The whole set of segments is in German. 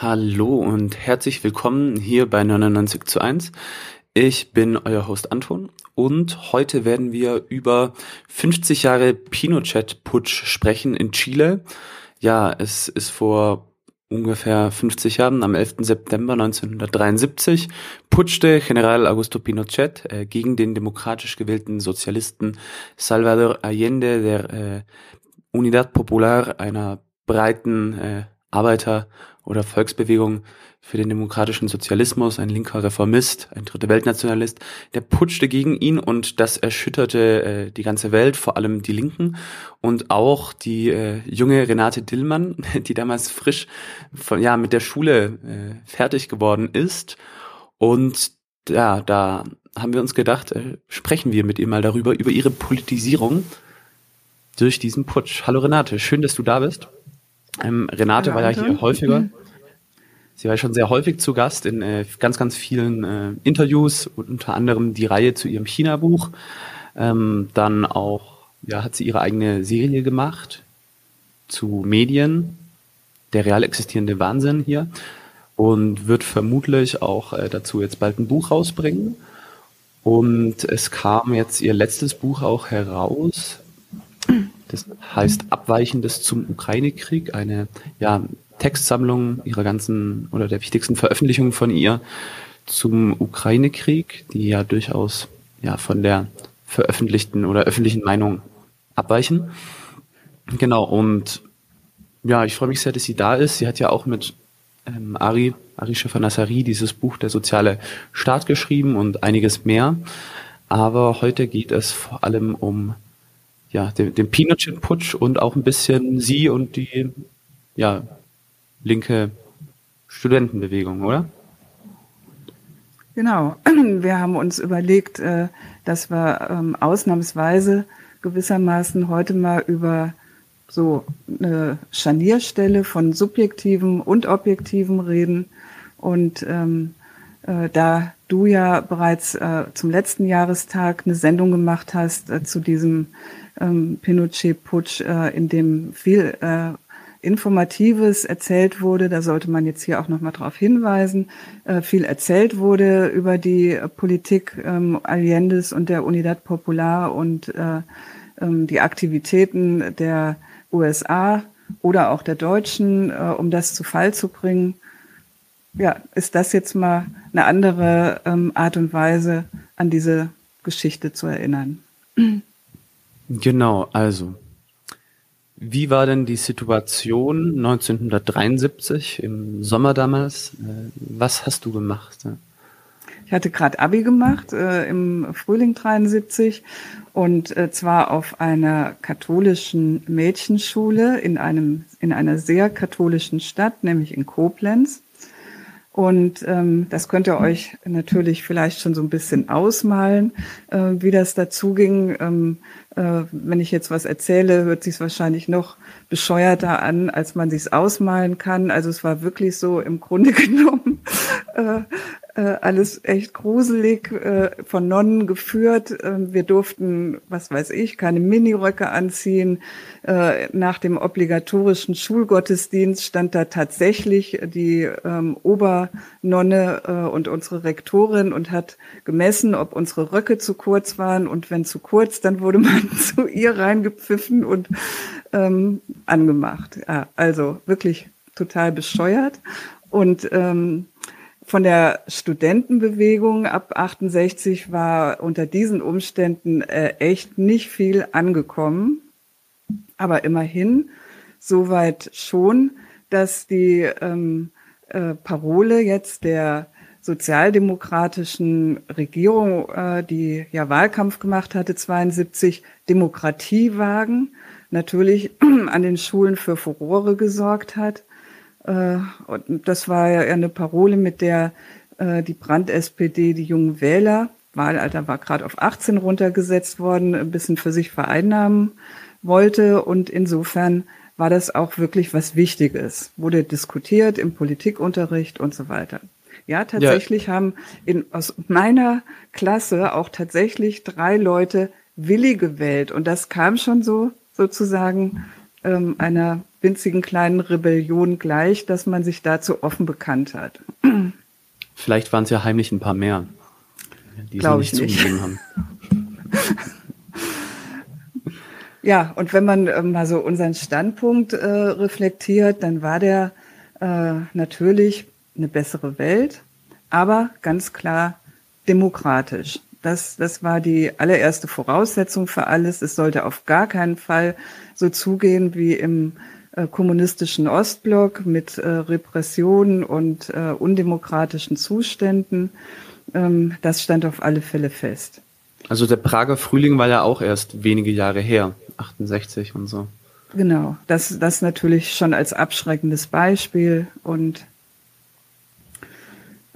Hallo und herzlich willkommen hier bei 99 zu 1. Ich bin euer Host Anton und heute werden wir über 50 Jahre Pinochet-Putsch sprechen in Chile. Ja, es ist vor ungefähr 50 Jahren, am 11. September 1973, putschte General Augusto Pinochet äh, gegen den demokratisch gewählten Sozialisten Salvador Allende der äh, Unidad Popular, einer breiten äh, Arbeiter- oder Volksbewegung für den demokratischen Sozialismus, ein linker Reformist, ein dritte Weltnationalist, der putschte gegen ihn und das erschütterte äh, die ganze Welt, vor allem die Linken und auch die äh, junge Renate Dillmann, die damals frisch von, ja, mit der Schule äh, fertig geworden ist. Und ja, da haben wir uns gedacht, äh, sprechen wir mit ihr mal darüber, über ihre Politisierung durch diesen Putsch. Hallo Renate, schön, dass du da bist. Ähm, Renate Hallo, war ja hier häufiger. Mhm. Sie war schon sehr häufig zu Gast in äh, ganz, ganz vielen äh, Interviews, unter anderem die Reihe zu ihrem China-Buch. Ähm, dann auch, ja, hat sie ihre eigene Serie gemacht zu Medien, der real existierende Wahnsinn hier und wird vermutlich auch äh, dazu jetzt bald ein Buch rausbringen. Und es kam jetzt ihr letztes Buch auch heraus, das heißt Abweichendes zum Ukraine-Krieg, eine ja, Textsammlung ihrer ganzen oder der wichtigsten Veröffentlichungen von ihr zum Ukraine-Krieg, die ja durchaus ja von der veröffentlichten oder öffentlichen Meinung abweichen. Genau, und ja, ich freue mich sehr, dass sie da ist. Sie hat ja auch mit ähm, Ari, Ari Schäfer-Nassari dieses Buch Der soziale Staat geschrieben und einiges mehr. Aber heute geht es vor allem um ja, den, den Pinochet-Putsch und auch ein bisschen sie und die ja, linke Studentenbewegung, oder? Genau. Wir haben uns überlegt, äh, dass wir ähm, ausnahmsweise gewissermaßen heute mal über so eine Scharnierstelle von subjektivem und objektivem reden. Und ähm, äh, da du ja bereits äh, zum letzten Jahrestag eine Sendung gemacht hast äh, zu diesem ähm, Pinochet-Putsch, äh, in dem viel äh, Informatives erzählt wurde, da sollte man jetzt hier auch nochmal darauf hinweisen, äh, viel erzählt wurde über die Politik ähm, Allendes und der Unidad Popular und äh, ähm, die Aktivitäten der USA oder auch der Deutschen, äh, um das zu Fall zu bringen. Ja, ist das jetzt mal eine andere ähm, Art und Weise, an diese Geschichte zu erinnern? Genau, also wie war denn die Situation 1973 im Sommer damals? Äh, was hast du gemacht? Ich hatte gerade Abi gemacht äh, im Frühling 73 und äh, zwar auf einer katholischen Mädchenschule in einem in einer sehr katholischen Stadt, nämlich in Koblenz. Und ähm, das könnt ihr euch natürlich vielleicht schon so ein bisschen ausmalen, äh, wie das dazu ging. Ähm, äh, wenn ich jetzt was erzähle, hört sich wahrscheinlich noch bescheuerter an, als man sich ausmalen kann. Also es war wirklich so im Grunde genommen äh, äh, alles echt gruselig, äh, von Nonnen geführt. Äh, wir durften, was weiß ich, keine Miniröcke anziehen. Nach dem obligatorischen Schulgottesdienst stand da tatsächlich die ähm, Obernonne und unsere Rektorin und hat gemessen, ob unsere Röcke zu kurz waren. Und wenn zu kurz, dann wurde man zu ihr reingepfiffen und ähm, angemacht. Ja, also wirklich total bescheuert. Und ähm, von der Studentenbewegung ab 68 war unter diesen Umständen äh, echt nicht viel angekommen. Aber immerhin soweit schon, dass die ähm, äh, Parole jetzt der sozialdemokratischen Regierung, äh, die ja Wahlkampf gemacht hatte, 72, Demokratie wagen, natürlich an den Schulen für Furore gesorgt hat. Äh, das war ja eine Parole, mit der äh, die Brand-SPD, die jungen Wähler, Wahlalter war gerade auf 18 runtergesetzt worden, ein bisschen für sich vereinnahmen wollte. Und insofern war das auch wirklich was Wichtiges. Wurde diskutiert im Politikunterricht und so weiter. Ja, tatsächlich ja. haben in, aus meiner Klasse auch tatsächlich drei Leute Willi gewählt. Und das kam schon so sozusagen ähm, einer winzigen kleinen Rebellion gleich, dass man sich dazu offen bekannt hat. Vielleicht waren es ja heimlich ein paar mehr, die Glaube sie nicht zugegeben haben. ja, und wenn man äh, mal so unseren Standpunkt äh, reflektiert, dann war der äh, natürlich eine bessere Welt, aber ganz klar demokratisch. Das, das war die allererste Voraussetzung für alles. Es sollte auf gar keinen Fall so zugehen wie im kommunistischen Ostblock mit äh, Repressionen und äh, undemokratischen Zuständen. Ähm, das stand auf alle Fälle fest. Also der Prager Frühling war ja auch erst wenige Jahre her, 68 und so. Genau, das, das natürlich schon als abschreckendes Beispiel und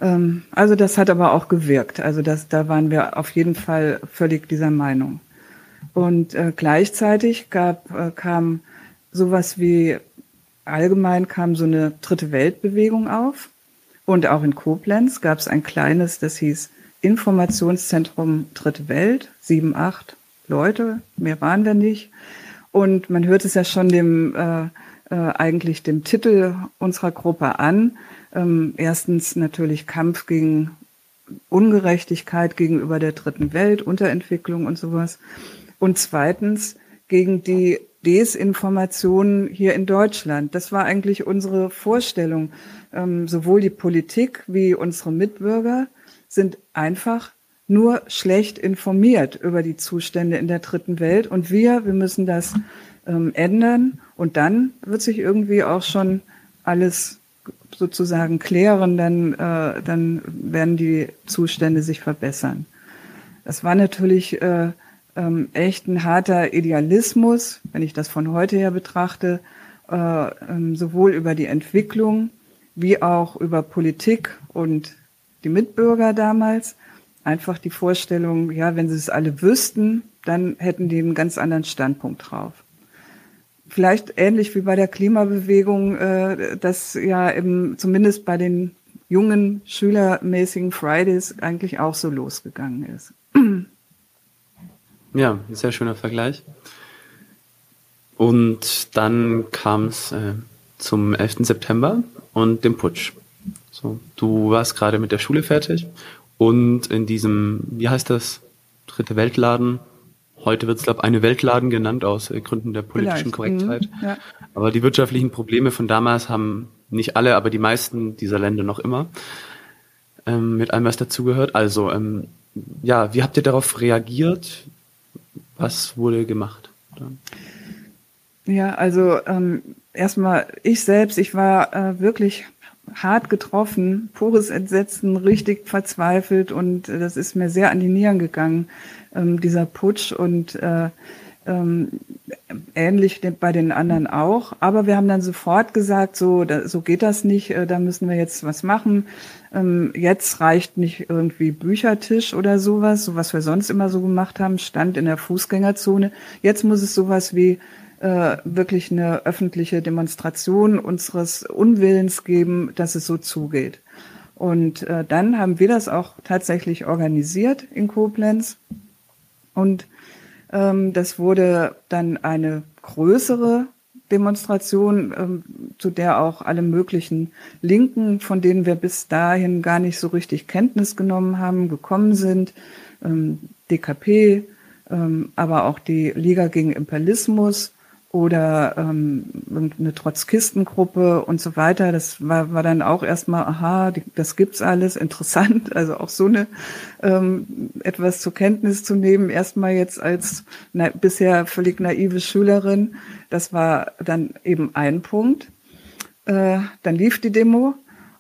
ähm, also das hat aber auch gewirkt. Also das, da waren wir auf jeden Fall völlig dieser Meinung. Und äh, gleichzeitig gab, äh, kam sowas wie allgemein kam so eine dritte Weltbewegung auf. Und auch in Koblenz gab es ein kleines, das hieß Informationszentrum Dritte Welt, sieben, acht Leute, mehr waren wir nicht. Und man hört es ja schon dem äh, äh, eigentlich dem Titel unserer Gruppe an. Ähm, erstens natürlich Kampf gegen Ungerechtigkeit gegenüber der dritten Welt, Unterentwicklung und sowas. Und zweitens gegen die Desinformation hier in Deutschland. Das war eigentlich unsere Vorstellung. Ähm, sowohl die Politik wie unsere Mitbürger sind einfach nur schlecht informiert über die Zustände in der dritten Welt. Und wir, wir müssen das ähm, ändern. Und dann wird sich irgendwie auch schon alles sozusagen klären, dann, äh, dann werden die Zustände sich verbessern. Das war natürlich äh, ähm, echt ein harter Idealismus, wenn ich das von heute her betrachte, äh, ähm, sowohl über die Entwicklung wie auch über Politik und die Mitbürger damals. Einfach die Vorstellung, ja, wenn sie es alle wüssten, dann hätten die einen ganz anderen Standpunkt drauf. Vielleicht ähnlich wie bei der Klimabewegung, äh, das ja eben zumindest bei den jungen schülermäßigen Fridays eigentlich auch so losgegangen ist. Ja, sehr schöner Vergleich. Und dann kam es äh, zum 11. September und dem Putsch. So, du warst gerade mit der Schule fertig und in diesem, wie heißt das, dritte Weltladen, heute wird es, glaube ich, eine Weltladen genannt aus äh, Gründen der politischen Vielleicht. Korrektheit. Mhm, ja. Aber die wirtschaftlichen Probleme von damals haben nicht alle, aber die meisten dieser Länder noch immer. Ähm, mit allem, was dazugehört. Also, ähm, ja, wie habt ihr darauf reagiert? Was wurde gemacht? Dann? Ja, also ähm, erstmal ich selbst, ich war äh, wirklich hart getroffen, pures Entsetzen, richtig verzweifelt und äh, das ist mir sehr an die Nieren gegangen, ähm, dieser Putsch und äh, ähm, ähnlich bei den anderen auch. Aber wir haben dann sofort gesagt, so, da, so geht das nicht, äh, da müssen wir jetzt was machen. Ähm, jetzt reicht nicht irgendwie Büchertisch oder sowas, so was wir sonst immer so gemacht haben, stand in der Fußgängerzone. Jetzt muss es sowas wie äh, wirklich eine öffentliche Demonstration unseres Unwillens geben, dass es so zugeht. Und äh, dann haben wir das auch tatsächlich organisiert in Koblenz. Und ähm, das wurde dann eine größere Demonstration, ähm, zu der auch alle möglichen Linken, von denen wir bis dahin gar nicht so richtig Kenntnis genommen haben, gekommen sind. Ähm, DKP, aber auch die Liga gegen Imperialismus oder ähm, eine Trotzkistengruppe und so weiter. Das war, war dann auch erstmal, aha, die, das gibt's alles, interessant. Also auch so eine ähm, etwas zur Kenntnis zu nehmen, erstmal jetzt als na, bisher völlig naive Schülerin. Das war dann eben ein Punkt. Äh, dann lief die Demo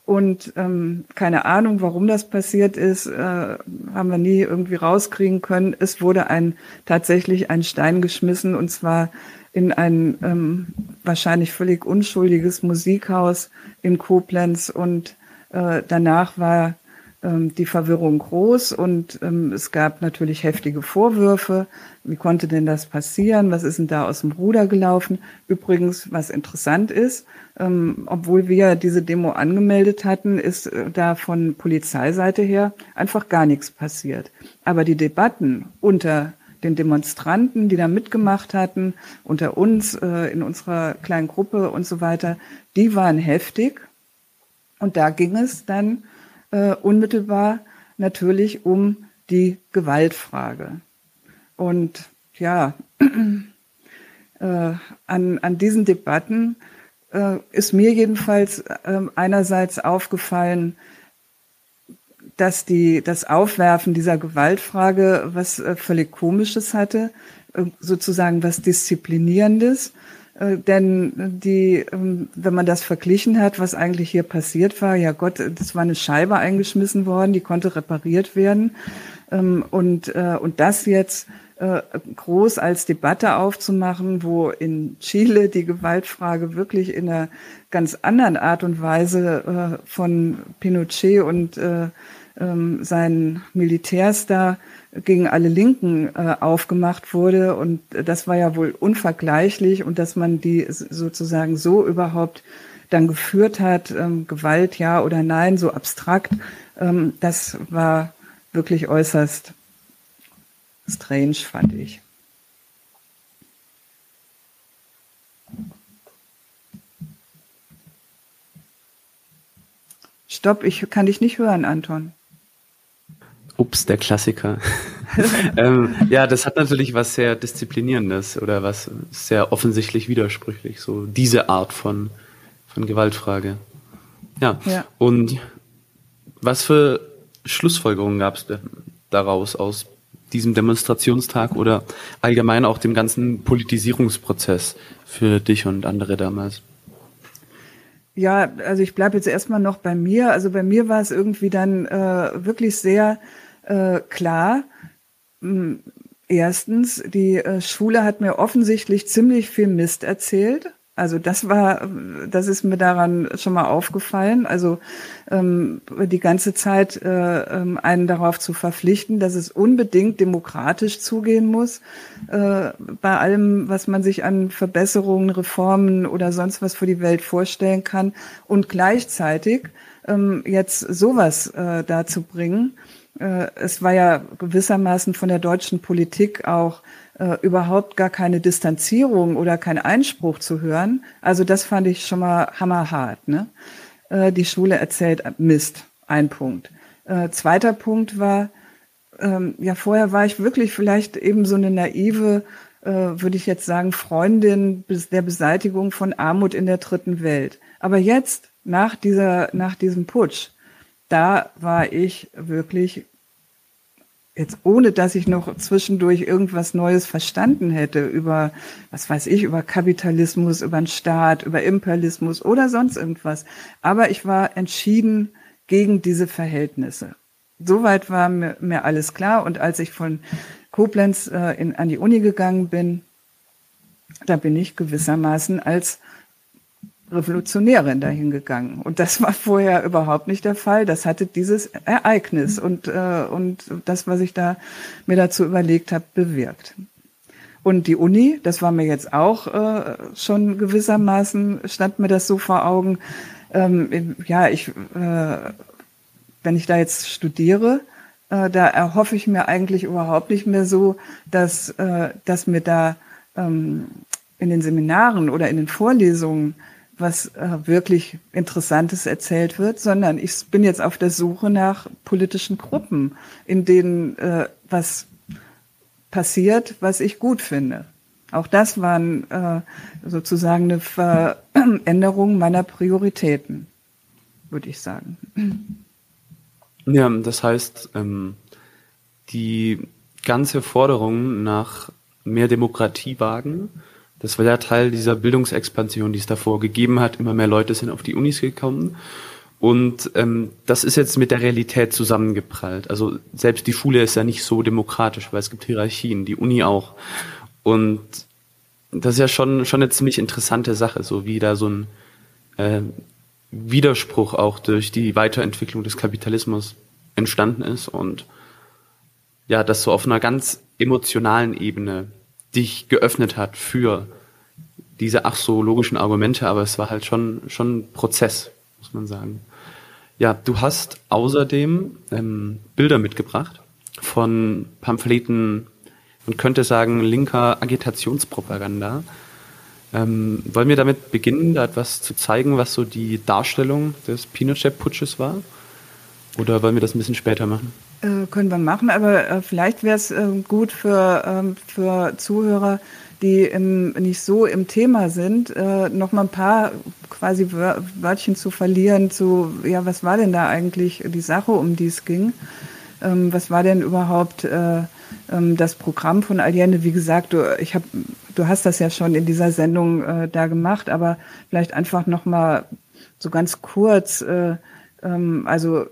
und ähm, keine Ahnung, warum das passiert ist, äh, haben wir nie irgendwie rauskriegen können. Es wurde ein tatsächlich ein Stein geschmissen und zwar in ein ähm, wahrscheinlich völlig unschuldiges Musikhaus in Koblenz und äh, danach war ähm, die Verwirrung groß und ähm, es gab natürlich heftige Vorwürfe. Wie konnte denn das passieren? Was ist denn da aus dem Ruder gelaufen? Übrigens, was interessant ist, ähm, obwohl wir diese Demo angemeldet hatten, ist äh, da von Polizeiseite her einfach gar nichts passiert. Aber die Debatten unter den Demonstranten, die da mitgemacht hatten, unter uns, äh, in unserer kleinen Gruppe und so weiter, die waren heftig. Und da ging es dann äh, unmittelbar natürlich um die Gewaltfrage. Und ja, äh, an, an diesen Debatten ist mir jedenfalls einerseits aufgefallen, dass die, das Aufwerfen dieser Gewaltfrage was äh, völlig Komisches hatte, äh, sozusagen was Disziplinierendes. Äh, denn die, ähm, wenn man das verglichen hat, was eigentlich hier passiert war, ja Gott, das war eine Scheibe eingeschmissen worden, die konnte repariert werden. Ähm, und, und das jetzt groß als Debatte aufzumachen, wo in Chile die Gewaltfrage wirklich in einer ganz anderen Art und Weise von Pinochet und ähm, seinen Militärs da gegen alle Linken äh, aufgemacht wurde. Und das war ja wohl unvergleichlich und dass man die sozusagen so überhaupt dann geführt hat, ähm, Gewalt ja oder nein, so abstrakt, ähm, das war wirklich äußerst strange, fand ich. Stopp, ich kann dich nicht hören, Anton. Ups, der Klassiker. ähm, ja, das hat natürlich was sehr Disziplinierendes oder was sehr offensichtlich widersprüchlich, so diese Art von, von Gewaltfrage. Ja. ja. Und was für Schlussfolgerungen gab es daraus aus diesem Demonstrationstag oder allgemein auch dem ganzen Politisierungsprozess für dich und andere damals? Ja, also ich bleibe jetzt erstmal noch bei mir. Also bei mir war es irgendwie dann äh, wirklich sehr äh, klar. Hm, erstens, die äh, Schule hat mir offensichtlich ziemlich viel Mist erzählt. Also das war, das ist mir daran schon mal aufgefallen. Also ähm, die ganze Zeit äh, ähm, einen darauf zu verpflichten, dass es unbedingt demokratisch zugehen muss äh, bei allem, was man sich an Verbesserungen, Reformen oder sonst was für die Welt vorstellen kann und gleichzeitig ähm, jetzt sowas äh, dazu bringen. Äh, es war ja gewissermaßen von der deutschen Politik auch äh, überhaupt gar keine Distanzierung oder kein Einspruch zu hören. Also das fand ich schon mal hammerhart. Ne? Äh, die Schule erzählt Mist, ein Punkt. Äh, zweiter Punkt war, ähm, ja vorher war ich wirklich vielleicht eben so eine naive, äh, würde ich jetzt sagen, Freundin der Beseitigung von Armut in der dritten Welt. Aber jetzt, nach dieser, nach diesem Putsch, da war ich wirklich jetzt ohne dass ich noch zwischendurch irgendwas Neues verstanden hätte über, was weiß ich, über Kapitalismus, über den Staat, über Imperialismus oder sonst irgendwas. Aber ich war entschieden gegen diese Verhältnisse. Soweit war mir, mir alles klar. Und als ich von Koblenz äh, in, an die Uni gegangen bin, da bin ich gewissermaßen als Revolutionärin dahin gegangen. Und das war vorher überhaupt nicht der Fall. Das hatte dieses Ereignis und, äh, und das, was ich da mir dazu überlegt habe, bewirkt. Und die Uni, das war mir jetzt auch äh, schon gewissermaßen, stand mir das so vor Augen. Ähm, ja, ich, äh, wenn ich da jetzt studiere, äh, da erhoffe ich mir eigentlich überhaupt nicht mehr so, dass, äh, dass mir da ähm, in den Seminaren oder in den Vorlesungen was äh, wirklich Interessantes erzählt wird, sondern ich bin jetzt auf der Suche nach politischen Gruppen, in denen äh, was passiert, was ich gut finde. Auch das war äh, sozusagen eine Veränderung meiner Prioritäten, würde ich sagen. Ja, das heißt, ähm, die ganze Forderung nach mehr Demokratie wagen, das war ja Teil dieser Bildungsexpansion, die es davor gegeben hat. Immer mehr Leute sind auf die Unis gekommen. Und ähm, das ist jetzt mit der Realität zusammengeprallt. Also selbst die Schule ist ja nicht so demokratisch, weil es gibt Hierarchien, die Uni auch. Und das ist ja schon, schon eine ziemlich interessante Sache, so wie da so ein äh, Widerspruch auch durch die Weiterentwicklung des Kapitalismus entstanden ist und ja, das so auf einer ganz emotionalen Ebene dich geöffnet hat für diese ach so logischen Argumente, aber es war halt schon, schon ein Prozess, muss man sagen. Ja, du hast außerdem ähm, Bilder mitgebracht von Pamphleten man könnte sagen, linker Agitationspropaganda. Ähm, wollen wir damit beginnen, da etwas zu zeigen, was so die Darstellung des Pinochet-Putsches war? Oder wollen wir das ein bisschen später machen? Äh, können wir machen, aber äh, vielleicht wäre es äh, gut für, ähm, für Zuhörer, die im, nicht so im Thema sind, äh, noch mal ein paar quasi Wörtchen zu verlieren zu, ja, was war denn da eigentlich die Sache, um die es ging? Ähm, was war denn überhaupt äh, ähm, das Programm von Allende? Wie gesagt, du, ich hab, du hast das ja schon in dieser Sendung äh, da gemacht, aber vielleicht einfach noch mal so ganz kurz. Äh, ähm, also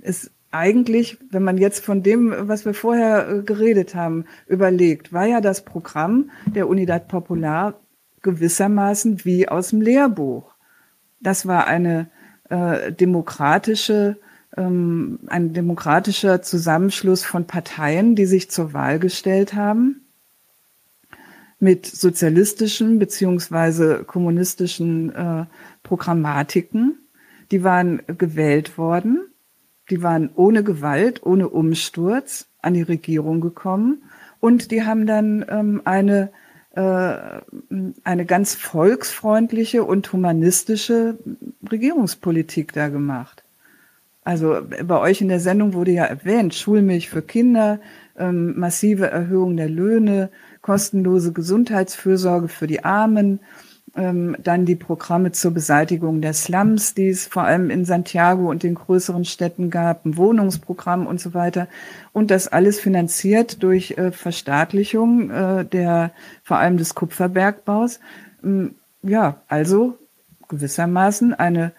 es eigentlich, wenn man jetzt von dem, was wir vorher äh, geredet haben, überlegt, war ja das Programm der Unidad Popular gewissermaßen wie aus dem Lehrbuch. Das war eine äh, demokratische ähm, ein demokratischer Zusammenschluss von Parteien, die sich zur Wahl gestellt haben, mit sozialistischen beziehungsweise kommunistischen äh, Programmatiken. Die waren gewählt worden, die waren ohne Gewalt, ohne Umsturz an die Regierung gekommen und die haben dann ähm, eine äh, eine ganz volksfreundliche und humanistische Regierungspolitik da gemacht. Also bei euch in der Sendung wurde ja erwähnt, Schulmilch für Kinder, ähm, massive Erhöhung der Löhne, kostenlose Gesundheitsfürsorge für die Armen, ähm, dann die Programme zur Beseitigung der Slums, die es vor allem in Santiago und den größeren Städten gab, ein Wohnungsprogramm und so weiter. Und das alles finanziert durch äh, Verstaatlichung äh, der vor allem des Kupferbergbaus. Ähm, ja, also gewissermaßen eine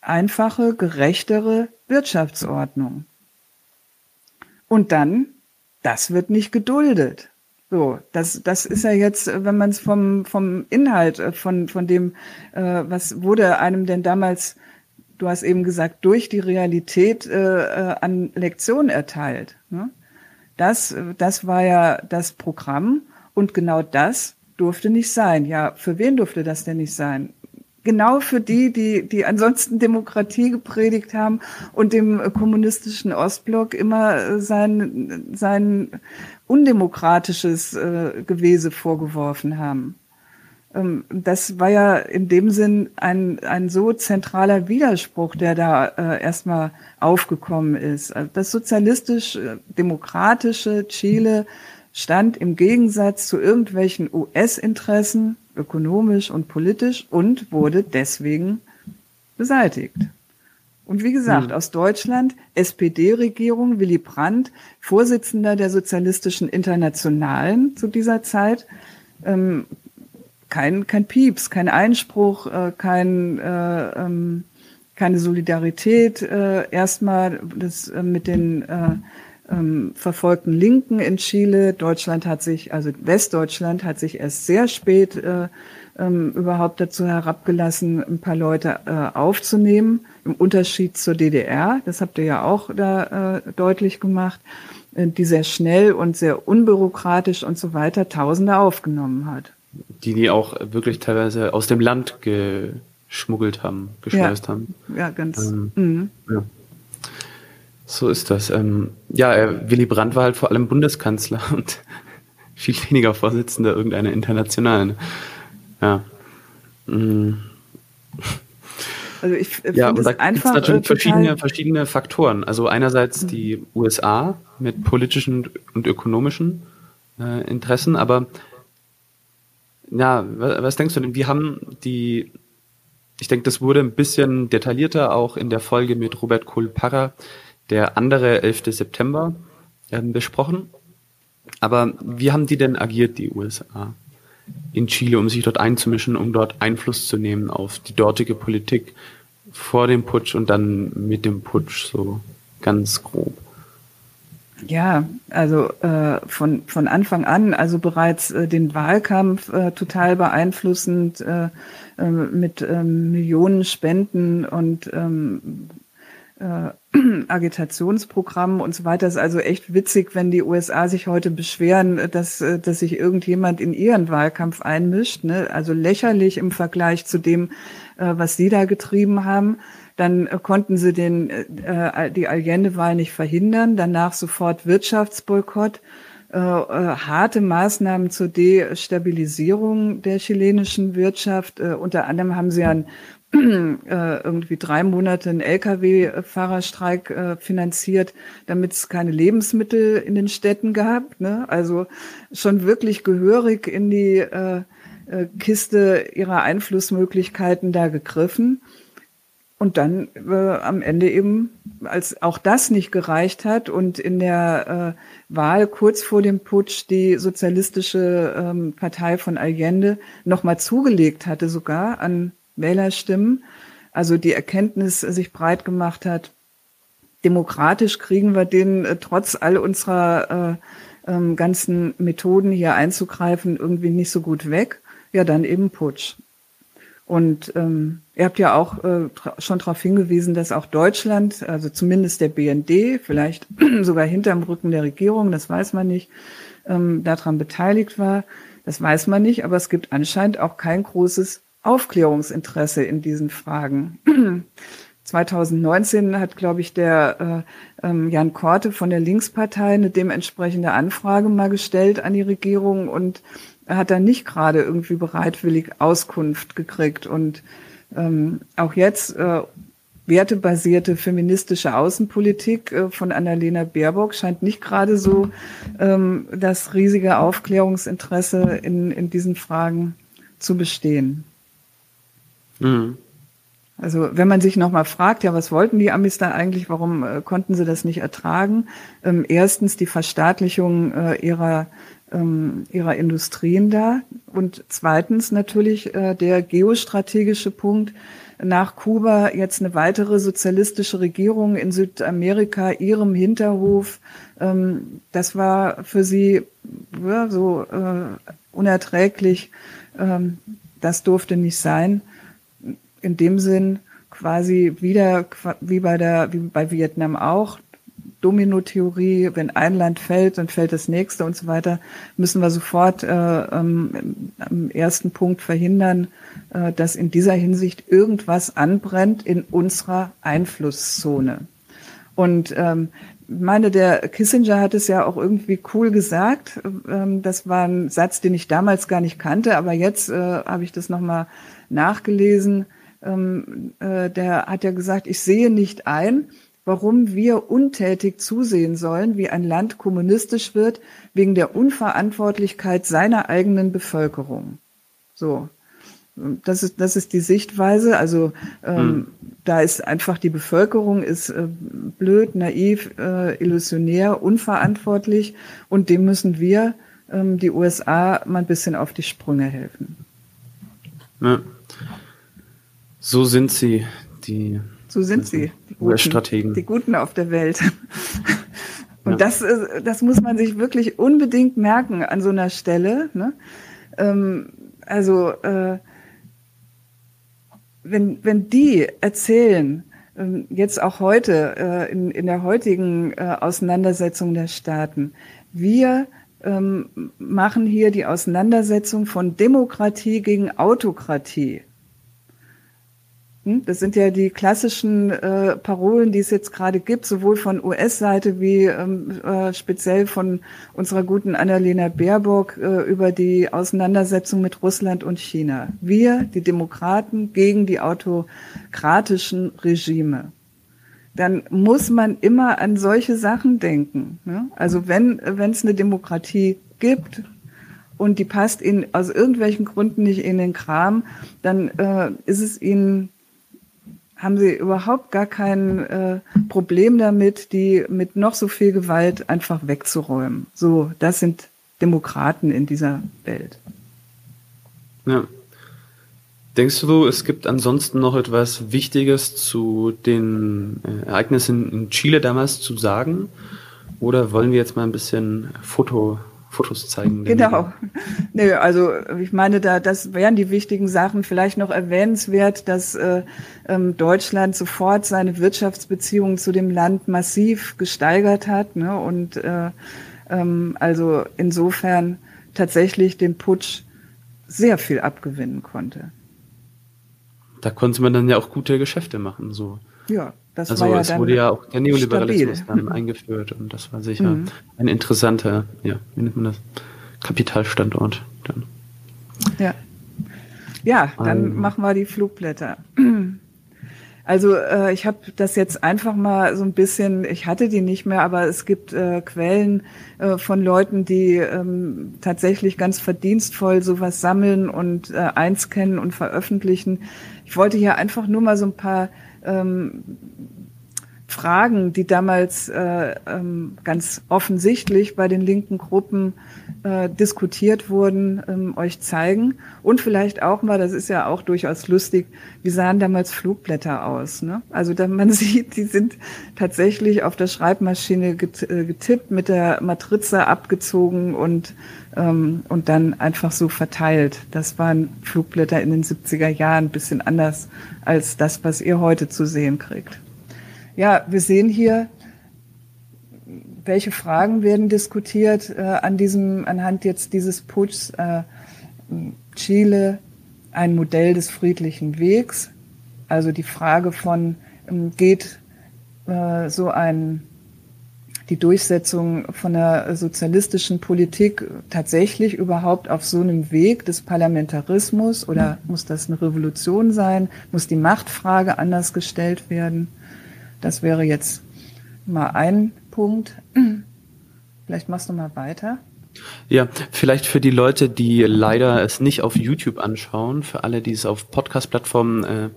einfache, gerechtere Wirtschaftsordnung. Und dann, das wird nicht geduldet. So, das, das ist ja jetzt, wenn man es vom, vom Inhalt, äh, von, von dem, äh, was wurde einem denn damals, du hast eben gesagt, durch die Realität äh, äh an Lektionen erteilt. Ne? Das, das war ja das Programm und genau das durfte nicht sein. Ja, für wen durfte das denn nicht sein? genau für die, die, die ansonsten Demokratie gepredigt haben und dem kommunistischen Ostblock immer sein, sein undemokratisches äh, Gewese vorgeworfen haben. Ähm, das war ja in dem Sinn ein, ein so zentraler Widerspruch, der da äh, erstmal aufgekommen ist. Also das sozialistisch-demokratische Chile stand im Gegensatz zu irgendwelchen US-Interessen ökonomisch und politisch und wurde deswegen beseitigt. Und wie gesagt, mhm. aus Deutschland, SPD-Regierung, Willy Brandt, Vorsitzender der Sozialistischen Internationalen zu dieser Zeit, ähm, kein, kein Pieps, kein Einspruch, äh, kein, äh, ähm, keine Solidarität, äh, erstmal das äh, mit den äh, ähm, verfolgten Linken in Chile. Deutschland hat sich, also Westdeutschland hat sich erst sehr spät äh, ähm, überhaupt dazu herabgelassen, ein paar Leute äh, aufzunehmen, im Unterschied zur DDR. Das habt ihr ja auch da äh, deutlich gemacht, äh, die sehr schnell und sehr unbürokratisch und so weiter Tausende aufgenommen hat. Die die auch wirklich teilweise aus dem Land geschmuggelt haben, geschleust ja. haben. Ja, ganz. Ähm, mhm. ja. So ist das. Ähm, ja, äh, Willy Brandt war halt vor allem Bundeskanzler und viel weniger Vorsitzender irgendeiner internationalen. Ja. Mhm. Also ich ja, und da gibt es natürlich äh, verschiedene, verschiedene Faktoren. Also einerseits mhm. die USA mit politischen und ökonomischen äh, Interessen, aber ja, was, was denkst du denn? Wir haben die, ich denke, das wurde ein bisschen detaillierter auch in der Folge mit Robert Kohl-Parra der andere 11. September ähm, besprochen. Aber wie haben die denn agiert, die USA, in Chile, um sich dort einzumischen, um dort Einfluss zu nehmen auf die dortige Politik vor dem Putsch und dann mit dem Putsch, so ganz grob? Ja, also äh, von, von Anfang an, also bereits äh, den Wahlkampf äh, total beeinflussend äh, äh, mit ähm, Millionen Spenden und ähm, äh, Agitationsprogrammen und so weiter. Es ist also echt witzig, wenn die USA sich heute beschweren, dass, äh, dass sich irgendjemand in ihren Wahlkampf einmischt. Ne? Also lächerlich im Vergleich zu dem, äh, was sie da getrieben haben. Dann äh, konnten sie den, äh, die Allende-Wahl nicht verhindern. Danach sofort Wirtschaftsboykott. äh, äh, harte Maßnahmen zur Destabilisierung der chilenischen Wirtschaft. Äh, unter anderem haben sie ein äh, irgendwie drei Monate einen Lkw-Fahrerstreik äh, finanziert, damit es keine Lebensmittel in den Städten gab. Ne? Also schon wirklich gehörig in die äh, äh, Kiste ihrer Einflussmöglichkeiten da gegriffen. Und dann äh, am Ende eben, als auch das nicht gereicht hat und in der äh, Wahl kurz vor dem Putsch die sozialistische ähm, Partei von Allende nochmal zugelegt hatte, sogar an Wählerstimmen, also die Erkenntnis sich breit gemacht hat, demokratisch kriegen wir den äh, trotz all unserer äh, ähm, ganzen Methoden hier einzugreifen irgendwie nicht so gut weg. Ja, dann eben Putsch. Und ähm, ihr habt ja auch äh, schon darauf hingewiesen, dass auch Deutschland, also zumindest der BND, vielleicht sogar hinterm Rücken der Regierung, das weiß man nicht, ähm, daran beteiligt war. Das weiß man nicht, aber es gibt anscheinend auch kein großes Aufklärungsinteresse in diesen Fragen. 2019 hat, glaube ich, der äh, ähm, Jan Korte von der Linkspartei eine dementsprechende Anfrage mal gestellt an die Regierung und hat dann nicht gerade irgendwie bereitwillig Auskunft gekriegt. Und ähm, auch jetzt äh, wertebasierte feministische Außenpolitik äh, von Annalena Baerbock scheint nicht gerade so ähm, das riesige Aufklärungsinteresse in, in diesen Fragen zu bestehen. Mhm. Also wenn man sich nochmal fragt, ja, was wollten die Amis da eigentlich, warum äh, konnten sie das nicht ertragen? Ähm, erstens die Verstaatlichung äh, ihrer, ähm, ihrer Industrien da und zweitens natürlich äh, der geostrategische Punkt, nach Kuba jetzt eine weitere sozialistische Regierung in Südamerika, ihrem Hinterhof. Ähm, das war für sie ja, so äh, unerträglich. Ähm, das durfte nicht sein in dem Sinn quasi wieder wie bei der wie bei Vietnam auch Domino-Theorie, wenn ein Land fällt, dann fällt das nächste und so weiter, müssen wir sofort äh, ähm, am ersten Punkt verhindern, äh, dass in dieser Hinsicht irgendwas anbrennt in unserer Einflusszone. Und ähm, meine, der Kissinger hat es ja auch irgendwie cool gesagt. Ähm, das war ein Satz, den ich damals gar nicht kannte, aber jetzt äh, habe ich das nochmal nachgelesen ähm, äh, der hat ja gesagt, ich sehe nicht ein, warum wir untätig zusehen sollen, wie ein Land kommunistisch wird, wegen der Unverantwortlichkeit seiner eigenen Bevölkerung. So. Das ist, das ist die Sichtweise. Also ähm, hm. da ist einfach die Bevölkerung ist äh, blöd, naiv, äh, illusionär, unverantwortlich und dem müssen wir, ähm, die USA, mal ein bisschen auf die Sprünge helfen. Ja. So sind sie, die. So sind sie, die guten, Strategen. die Guten auf der Welt. Und ja. das, das muss man sich wirklich unbedingt merken an so einer Stelle. Ne? Ähm, also äh, wenn, wenn die erzählen, ähm, jetzt auch heute äh, in, in der heutigen äh, Auseinandersetzung der Staaten, wir ähm, machen hier die Auseinandersetzung von Demokratie gegen Autokratie. Hm? Das sind ja die klassischen äh, Parolen, die es jetzt gerade gibt, sowohl von US-Seite wie ähm, äh, speziell von unserer guten Annalena Baerbock äh, über die Auseinandersetzung mit Russland und China. Wir, die Demokraten, gegen die autokratischen Regime. Dann muss man immer an solche Sachen denken. Ne? Also wenn wenn es eine Demokratie gibt, und die passt ihnen aus irgendwelchen Gründen nicht in den Kram, dann äh, ist es ihnen haben sie überhaupt gar kein äh, Problem damit, die mit noch so viel Gewalt einfach wegzuräumen. So, das sind Demokraten in dieser Welt. Ja. Denkst du, es gibt ansonsten noch etwas Wichtiges zu den äh, Ereignissen in Chile damals zu sagen? Oder wollen wir jetzt mal ein bisschen Foto Fotos zeigen. Genau. Nö, also ich meine, da das wären die wichtigen Sachen. Vielleicht noch erwähnenswert, dass äh, ähm, Deutschland sofort seine Wirtschaftsbeziehungen zu dem Land massiv gesteigert hat. Ne? Und äh, ähm, also insofern tatsächlich dem Putsch sehr viel abgewinnen konnte. Da konnte man dann ja auch gute Geschäfte machen. So. Ja, Das also ja es wurde ja auch der Neoliberalismus stabil. dann eingeführt und das war sicher mhm. ein interessanter, ja, wie nennt man das, Kapitalstandort dann. Ja. Ja, dann um, machen wir die Flugblätter. Also äh, ich habe das jetzt einfach mal so ein bisschen, ich hatte die nicht mehr, aber es gibt äh, Quellen äh, von Leuten, die ähm, tatsächlich ganz verdienstvoll sowas sammeln und äh, einscannen und veröffentlichen. Ich wollte hier einfach nur mal so ein paar ähm, Fragen, die damals äh, ähm, ganz offensichtlich bei den linken Gruppen äh, diskutiert wurden, ähm, euch zeigen. Und vielleicht auch mal, das ist ja auch durchaus lustig, wie sahen damals Flugblätter aus? Ne? Also da man sieht, die sind tatsächlich auf der Schreibmaschine äh, getippt, mit der Matrize abgezogen und, ähm, und dann einfach so verteilt. Das waren Flugblätter in den 70er Jahren ein bisschen anders als das, was ihr heute zu sehen kriegt. Ja, wir sehen hier, welche Fragen werden diskutiert äh, an diesem, anhand jetzt dieses Putschs. Äh, Chile, ein Modell des friedlichen Wegs. Also die Frage von, ähm, geht äh, so ein, die Durchsetzung von der sozialistischen Politik tatsächlich überhaupt auf so einem Weg des Parlamentarismus oder muss das eine Revolution sein? Muss die Machtfrage anders gestellt werden? Das wäre jetzt mal ein Punkt. Vielleicht machst du mal weiter. Ja, vielleicht für die Leute, die leider es nicht auf YouTube anschauen, für alle, die es auf Podcast-Plattformen äh,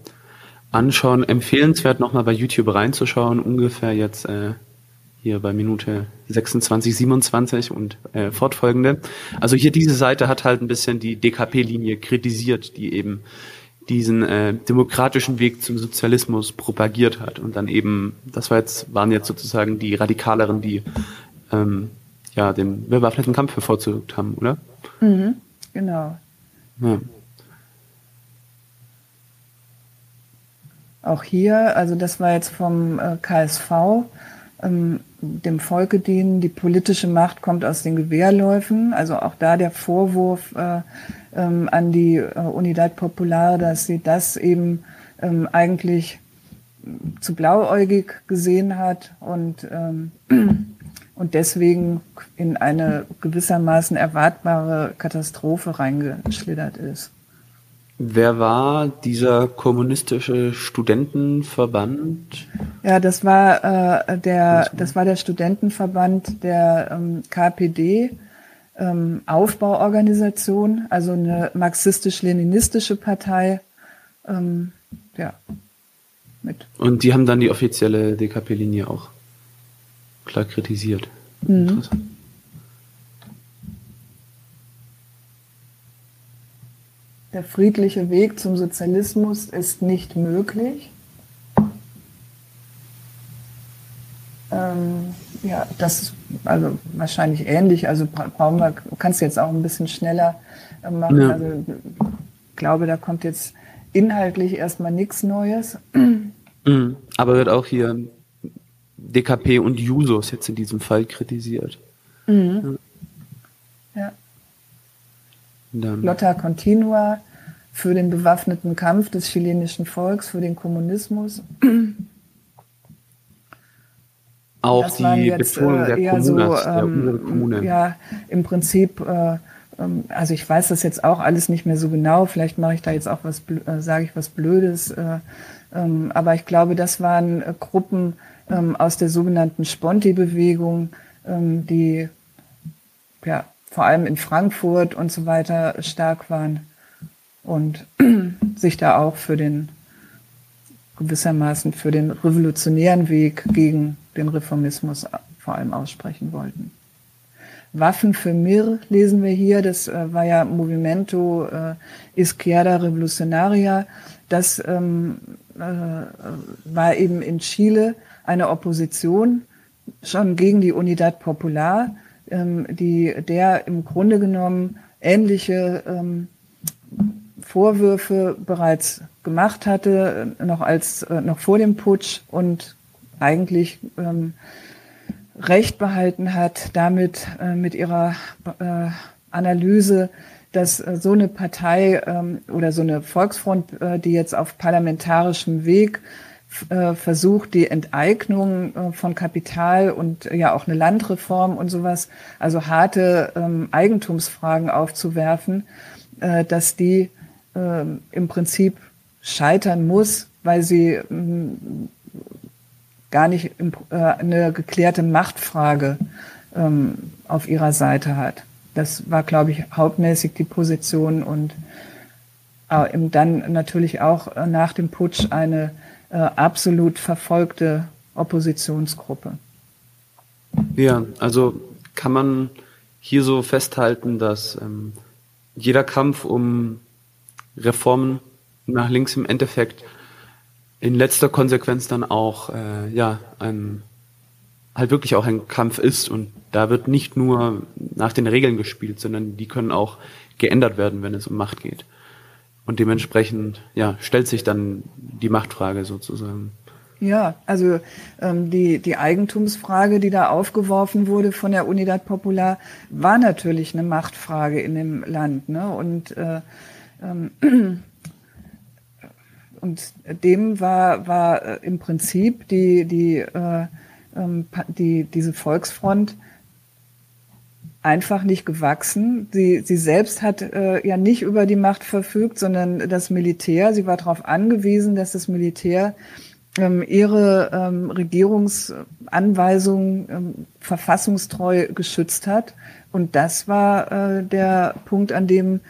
anschauen, empfehlenswert nochmal bei YouTube reinzuschauen, ungefähr jetzt äh, hier bei Minute 26, 27 und äh, fortfolgende. Also hier diese Seite hat halt ein bisschen die DKP-Linie kritisiert, die eben diesen äh, demokratischen Weg zum Sozialismus propagiert hat und dann eben, das war jetzt, waren jetzt sozusagen die Radikaleren, die ähm, ja den bewaffneten Kampf bevorzugt haben, oder? Mhm, genau. Ja. Auch hier, also das war jetzt vom äh, KSV, ähm, dem Volke dienen, die politische Macht kommt aus den Gewehrläufen, also auch da der Vorwurf, äh, ähm, an die äh, Unidad Popular, dass sie das eben ähm, eigentlich zu blauäugig gesehen hat und, ähm, und deswegen in eine gewissermaßen erwartbare Katastrophe reingeschlittert ist. Wer war dieser kommunistische Studentenverband? Ja, das war äh, der, das war der Studentenverband der ähm, KPD ähm, Aufbauorganisation, also eine marxistisch-leninistische Partei. Ähm, ja, mit. Und die haben dann die offizielle DKP-Linie auch klar kritisiert. Mhm. Der friedliche Weg zum Sozialismus ist nicht möglich. Ähm, ja, das ist also wahrscheinlich ähnlich. Also brauchen wir, kannst du jetzt auch ein bisschen schneller äh, machen. Ja. Also ich glaube, da kommt jetzt inhaltlich erstmal nichts Neues. Mhm. Aber wird auch hier DKP und Jusos jetzt in diesem Fall kritisiert. Mhm. Ja. ja. Lotta Continua für den bewaffneten Kampf des chilenischen Volks, für den Kommunismus. Auch das die jetzt, Betonung der, äh, Kommunas, so, ähm, Kommune. Ja, im Prinzip, äh, ähm, also ich weiß das jetzt auch alles nicht mehr so genau. Vielleicht mache ich da jetzt auch was, äh, sage ich was Blödes. Äh, ähm, aber ich glaube, das waren äh, Gruppen ähm, aus der sogenannten Sponti-Bewegung, ähm, die ja vor allem in Frankfurt und so weiter stark waren und sich da auch für den gewissermaßen für den revolutionären Weg gegen den Reformismus vor allem aussprechen wollten. Waffen für Mir lesen wir hier, das äh, war ja Movimento äh, Izquierda Revolucionaria. Das ähm, äh, war eben in Chile eine Opposition schon gegen die Unidad Popular, ähm, die der im Grunde genommen ähnliche ähm, Vorwürfe bereits gemacht hatte, noch als äh, noch vor dem Putsch und eigentlich ähm, recht behalten hat, damit äh, mit ihrer äh, Analyse, dass äh, so eine Partei ähm, oder so eine Volksfront, äh, die jetzt auf parlamentarischem Weg äh, versucht, die Enteignung äh, von Kapital und äh, ja auch eine Landreform und sowas, also harte ähm, Eigentumsfragen aufzuwerfen, äh, dass die äh, im Prinzip scheitern muss, weil sie äh, gar nicht äh, eine geklärte Machtfrage ähm, auf ihrer Seite hat. Das war, glaube ich, hauptmäßig die Position und äh, dann natürlich auch nach dem Putsch eine äh, absolut verfolgte Oppositionsgruppe. Ja, also kann man hier so festhalten, dass ähm, jeder Kampf um Reformen nach links im Endeffekt in letzter Konsequenz dann auch äh, ja ein halt wirklich auch ein Kampf ist und da wird nicht nur nach den Regeln gespielt, sondern die können auch geändert werden, wenn es um Macht geht. Und dementsprechend ja stellt sich dann die Machtfrage sozusagen. Ja, also ähm, die, die Eigentumsfrage, die da aufgeworfen wurde von der Unidad Popular, war natürlich eine Machtfrage in dem Land. Ne? Und äh, ähm, und dem war, war äh, im Prinzip die, die, äh, ähm, die, diese Volksfront einfach nicht gewachsen. Sie, sie selbst hat äh, ja nicht über die Macht verfügt, sondern das Militär. Sie war darauf angewiesen, dass das Militär ähm, ihre ähm, Regierungsanweisungen ähm, verfassungstreu geschützt hat. Und das war äh, der Punkt, an dem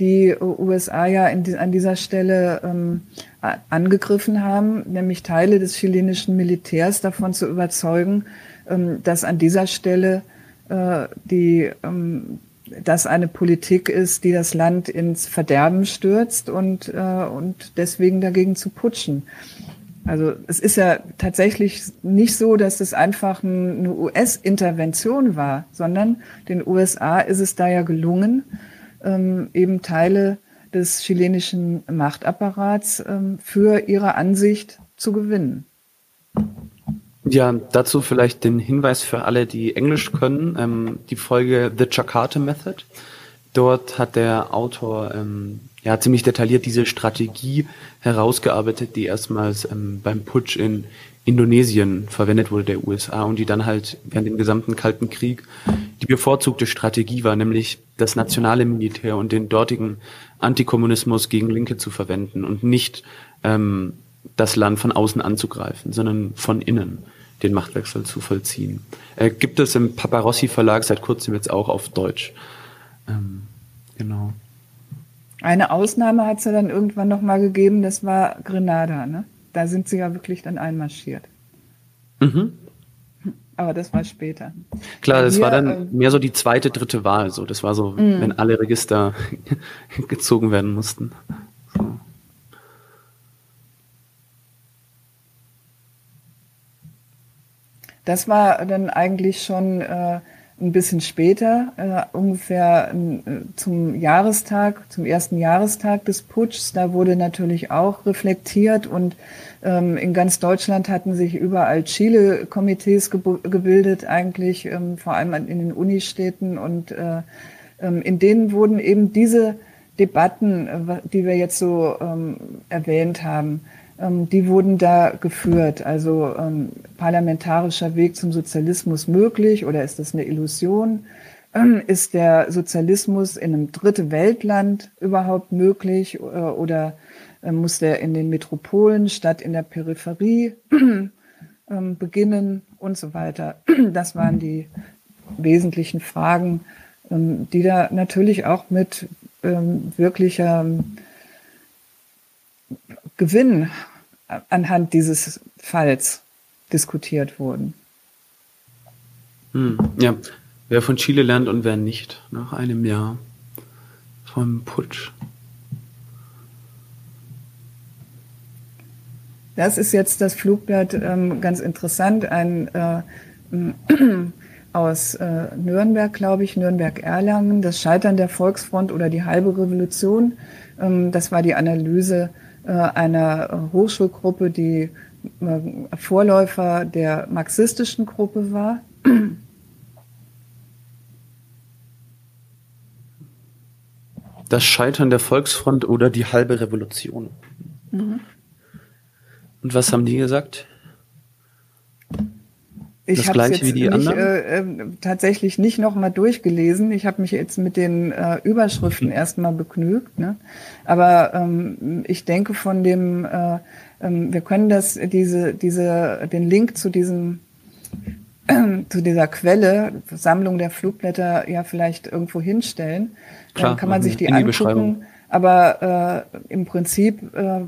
die USA ja in, an dieser Stelle ähm, angegriffen haben, nämlich Teile des chilenischen Militärs davon zu überzeugen, ähm, dass an dieser Stelle die ähm, das eine Politik ist, die das Land ins Verderben stürzt und, äh, und deswegen dagegen zu putschen. Also es ist ja tatsächlich nicht so, dass es einfach eine US-Intervention war, sondern den USA ist es da ja gelungen, ähm, eben Teile des chilenischen Machtapparats ähm, für ihre Ansicht zu gewinnen. Ja, dazu vielleicht den Hinweis für alle, die Englisch können, ähm, die Folge The Jakarta Method. Dort hat der Autor ähm, ja ziemlich detailliert diese Strategie herausgearbeitet, die erstmals ähm, beim Putsch in Indonesien verwendet wurde, der USA, und die dann halt während dem gesamten Kalten Krieg die bevorzugte Strategie war, nämlich das nationale Militär und den dortigen Antikommunismus gegen Linke zu verwenden und nicht ähm, das Land von außen anzugreifen, sondern von innen den Machtwechsel zu vollziehen. Äh, gibt es im Paparossi Verlag seit kurzem jetzt auch auf Deutsch. Ähm, genau. Eine Ausnahme hat es ja dann irgendwann nochmal gegeben, das war Grenada, ne? Da sind sie ja wirklich dann einmarschiert. Mhm. Aber das war später. Klar, das wir, war dann äh, mehr so die zweite, dritte Wahl. So, das war so, mh. wenn alle Register gezogen werden mussten. Das war dann eigentlich schon äh, ein bisschen später, äh, ungefähr äh, zum Jahrestag, zum ersten Jahrestag des Putschs. Da wurde natürlich auch reflektiert und ähm, in ganz Deutschland hatten sich überall Chile-Komitees ge gebildet, eigentlich ähm, vor allem in den Unistädten und äh, ähm, in denen wurden eben diese Debatten, äh, die wir jetzt so ähm, erwähnt haben, die wurden da geführt. Also ähm, parlamentarischer Weg zum Sozialismus möglich oder ist das eine Illusion? Ähm, ist der Sozialismus in einem dritte Weltland überhaupt möglich äh, oder äh, muss der in den Metropolen statt in der Peripherie ähm, beginnen und so weiter? Das waren die wesentlichen Fragen, ähm, die da natürlich auch mit ähm, wirklicher Gewinn anhand dieses Falls diskutiert wurden. Hm, ja, wer von Chile lernt und wer nicht, nach einem Jahr vom Putsch. Das ist jetzt das Flugblatt ähm, ganz interessant, ein äh, aus äh, Nürnberg, glaube ich, Nürnberg-Erlangen, das Scheitern der Volksfront oder die halbe Revolution. Ähm, das war die Analyse einer Hochschulgruppe, die äh, Vorläufer der marxistischen Gruppe war. Das Scheitern der Volksfront oder die halbe Revolution. Mhm. Und was haben die gesagt? Ich wie die nicht, äh, äh, tatsächlich nicht nochmal durchgelesen. Ich habe mich jetzt mit den äh, Überschriften mhm. erstmal begnügt. Ne? Aber ähm, ich denke von dem, äh, ähm, wir können das, diese, diese, den Link zu diesem zu dieser Quelle, Sammlung der Flugblätter, ja vielleicht irgendwo hinstellen. Klar, Dann kann man sich die angucken. Aber äh, im Prinzip äh,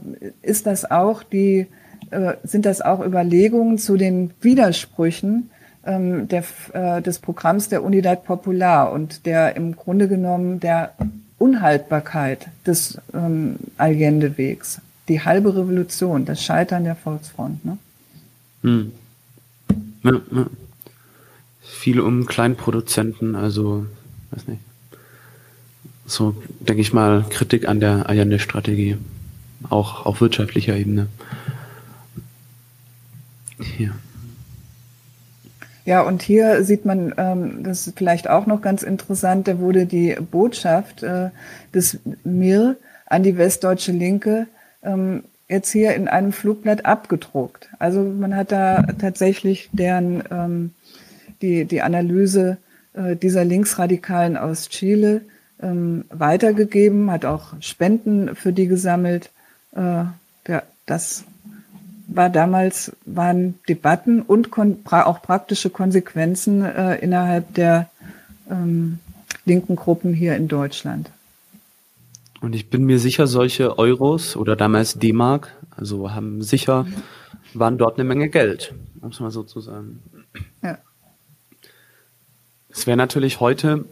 ist das auch die äh, sind das auch Überlegungen zu den Widersprüchen ähm, der, äh, des Programms der Unidad Popular und der im Grunde genommen der Unhaltbarkeit des ähm, Allende-Wegs. Die halbe Revolution, das Scheitern der Volksfront. Ne? Hm. Ja, ja. Viel um Kleinproduzenten, also, weiß nicht. So, denke ich mal, Kritik an der Allende-Strategie. Auch auf wirtschaftlicher Ebene. Hier. Ja, und hier sieht man, ähm, das ist vielleicht auch noch ganz interessant, da wurde die Botschaft äh, des MIR an die westdeutsche Linke ähm, jetzt hier in einem Flugblatt abgedruckt. Also man hat da tatsächlich deren ähm, die, die Analyse äh, dieser Linksradikalen aus Chile ähm, weitergegeben, hat auch Spenden für die gesammelt. Äh, ja, das war damals, waren Debatten und auch praktische Konsequenzen äh, innerhalb der ähm, linken Gruppen hier in Deutschland. Und ich bin mir sicher, solche Euros oder damals D-Mark, also haben sicher, waren dort eine Menge Geld, um es mal so zu sagen. Ja. Es wäre natürlich heute,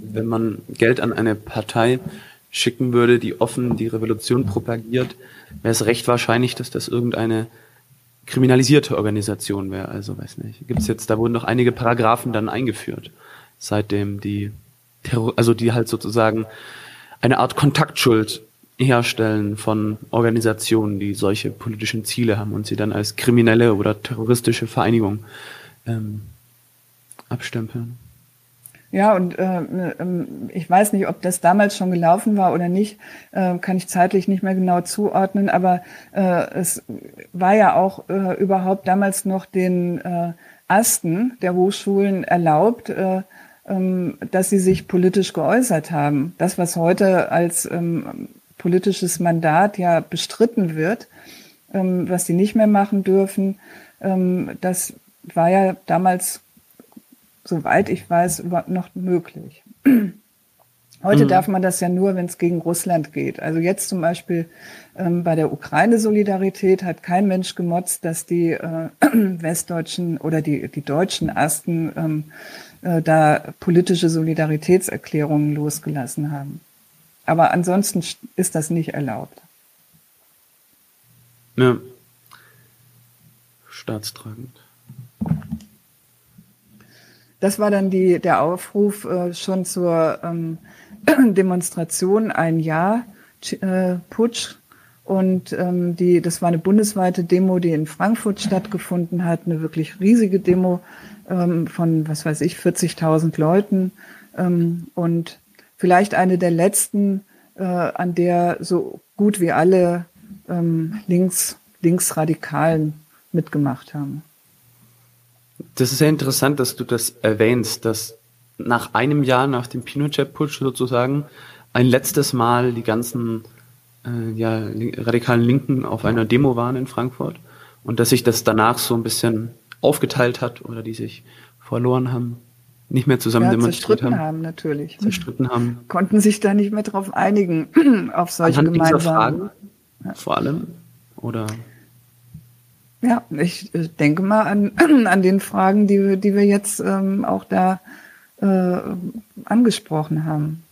wenn man Geld an eine Partei schicken würde, die offen die Revolution propagiert, wäre es recht wahrscheinlich, dass das irgendeine kriminalisierte Organisation wäre. Also weiß nicht. Gibt's jetzt, da wurden noch einige Paragraphen dann eingeführt, seitdem die Terror, also die halt sozusagen eine Art Kontaktschuld herstellen von Organisationen, die solche politischen Ziele haben und sie dann als kriminelle oder terroristische Vereinigung ähm, abstempeln. Ja, und äh, äh, ich weiß nicht, ob das damals schon gelaufen war oder nicht, äh, kann ich zeitlich nicht mehr genau zuordnen, aber äh, es war ja auch äh, überhaupt damals noch den äh, Asten der Hochschulen erlaubt, äh, ähm, dass sie sich politisch geäußert haben. Das, was heute als ähm, politisches Mandat ja bestritten wird, ähm, was sie nicht mehr machen dürfen, ähm, das war ja damals soweit ich weiß, überhaupt noch möglich. Heute mhm. darf man das ja nur, wenn es gegen Russland geht. Also jetzt zum Beispiel ähm, bei der Ukraine-Solidarität hat kein Mensch gemotzt, dass die äh, westdeutschen oder die, die deutschen Asten ähm, äh, da politische Solidaritätserklärungen losgelassen haben. Aber ansonsten ist das nicht erlaubt. Ja. Staatstragend. Das war dann die, der Aufruf äh, schon zur ähm, Demonstration ein Jahr äh, Putsch. Und ähm, die, das war eine bundesweite Demo, die in Frankfurt stattgefunden hat, eine wirklich riesige Demo ähm, von, was weiß ich, 40.000 Leuten. Ähm, und vielleicht eine der letzten, äh, an der so gut wie alle ähm, links, Linksradikalen mitgemacht haben. Das ist sehr interessant, dass du das erwähnst, dass nach einem Jahr nach dem Pinochet-Putsch sozusagen ein letztes Mal die ganzen äh, ja, radikalen Linken auf einer Demo waren in Frankfurt und dass sich das danach so ein bisschen aufgeteilt hat oder die sich verloren haben, nicht mehr zusammen ja, demonstriert haben. haben. natürlich. Zerstritten haben. Konnten sich da nicht mehr drauf einigen, auf solche Anhand gemeinsamen. Fragen, vor allem? Oder? Ja, ich denke mal an, an den Fragen, die wir, die wir jetzt ähm, auch da äh, angesprochen haben.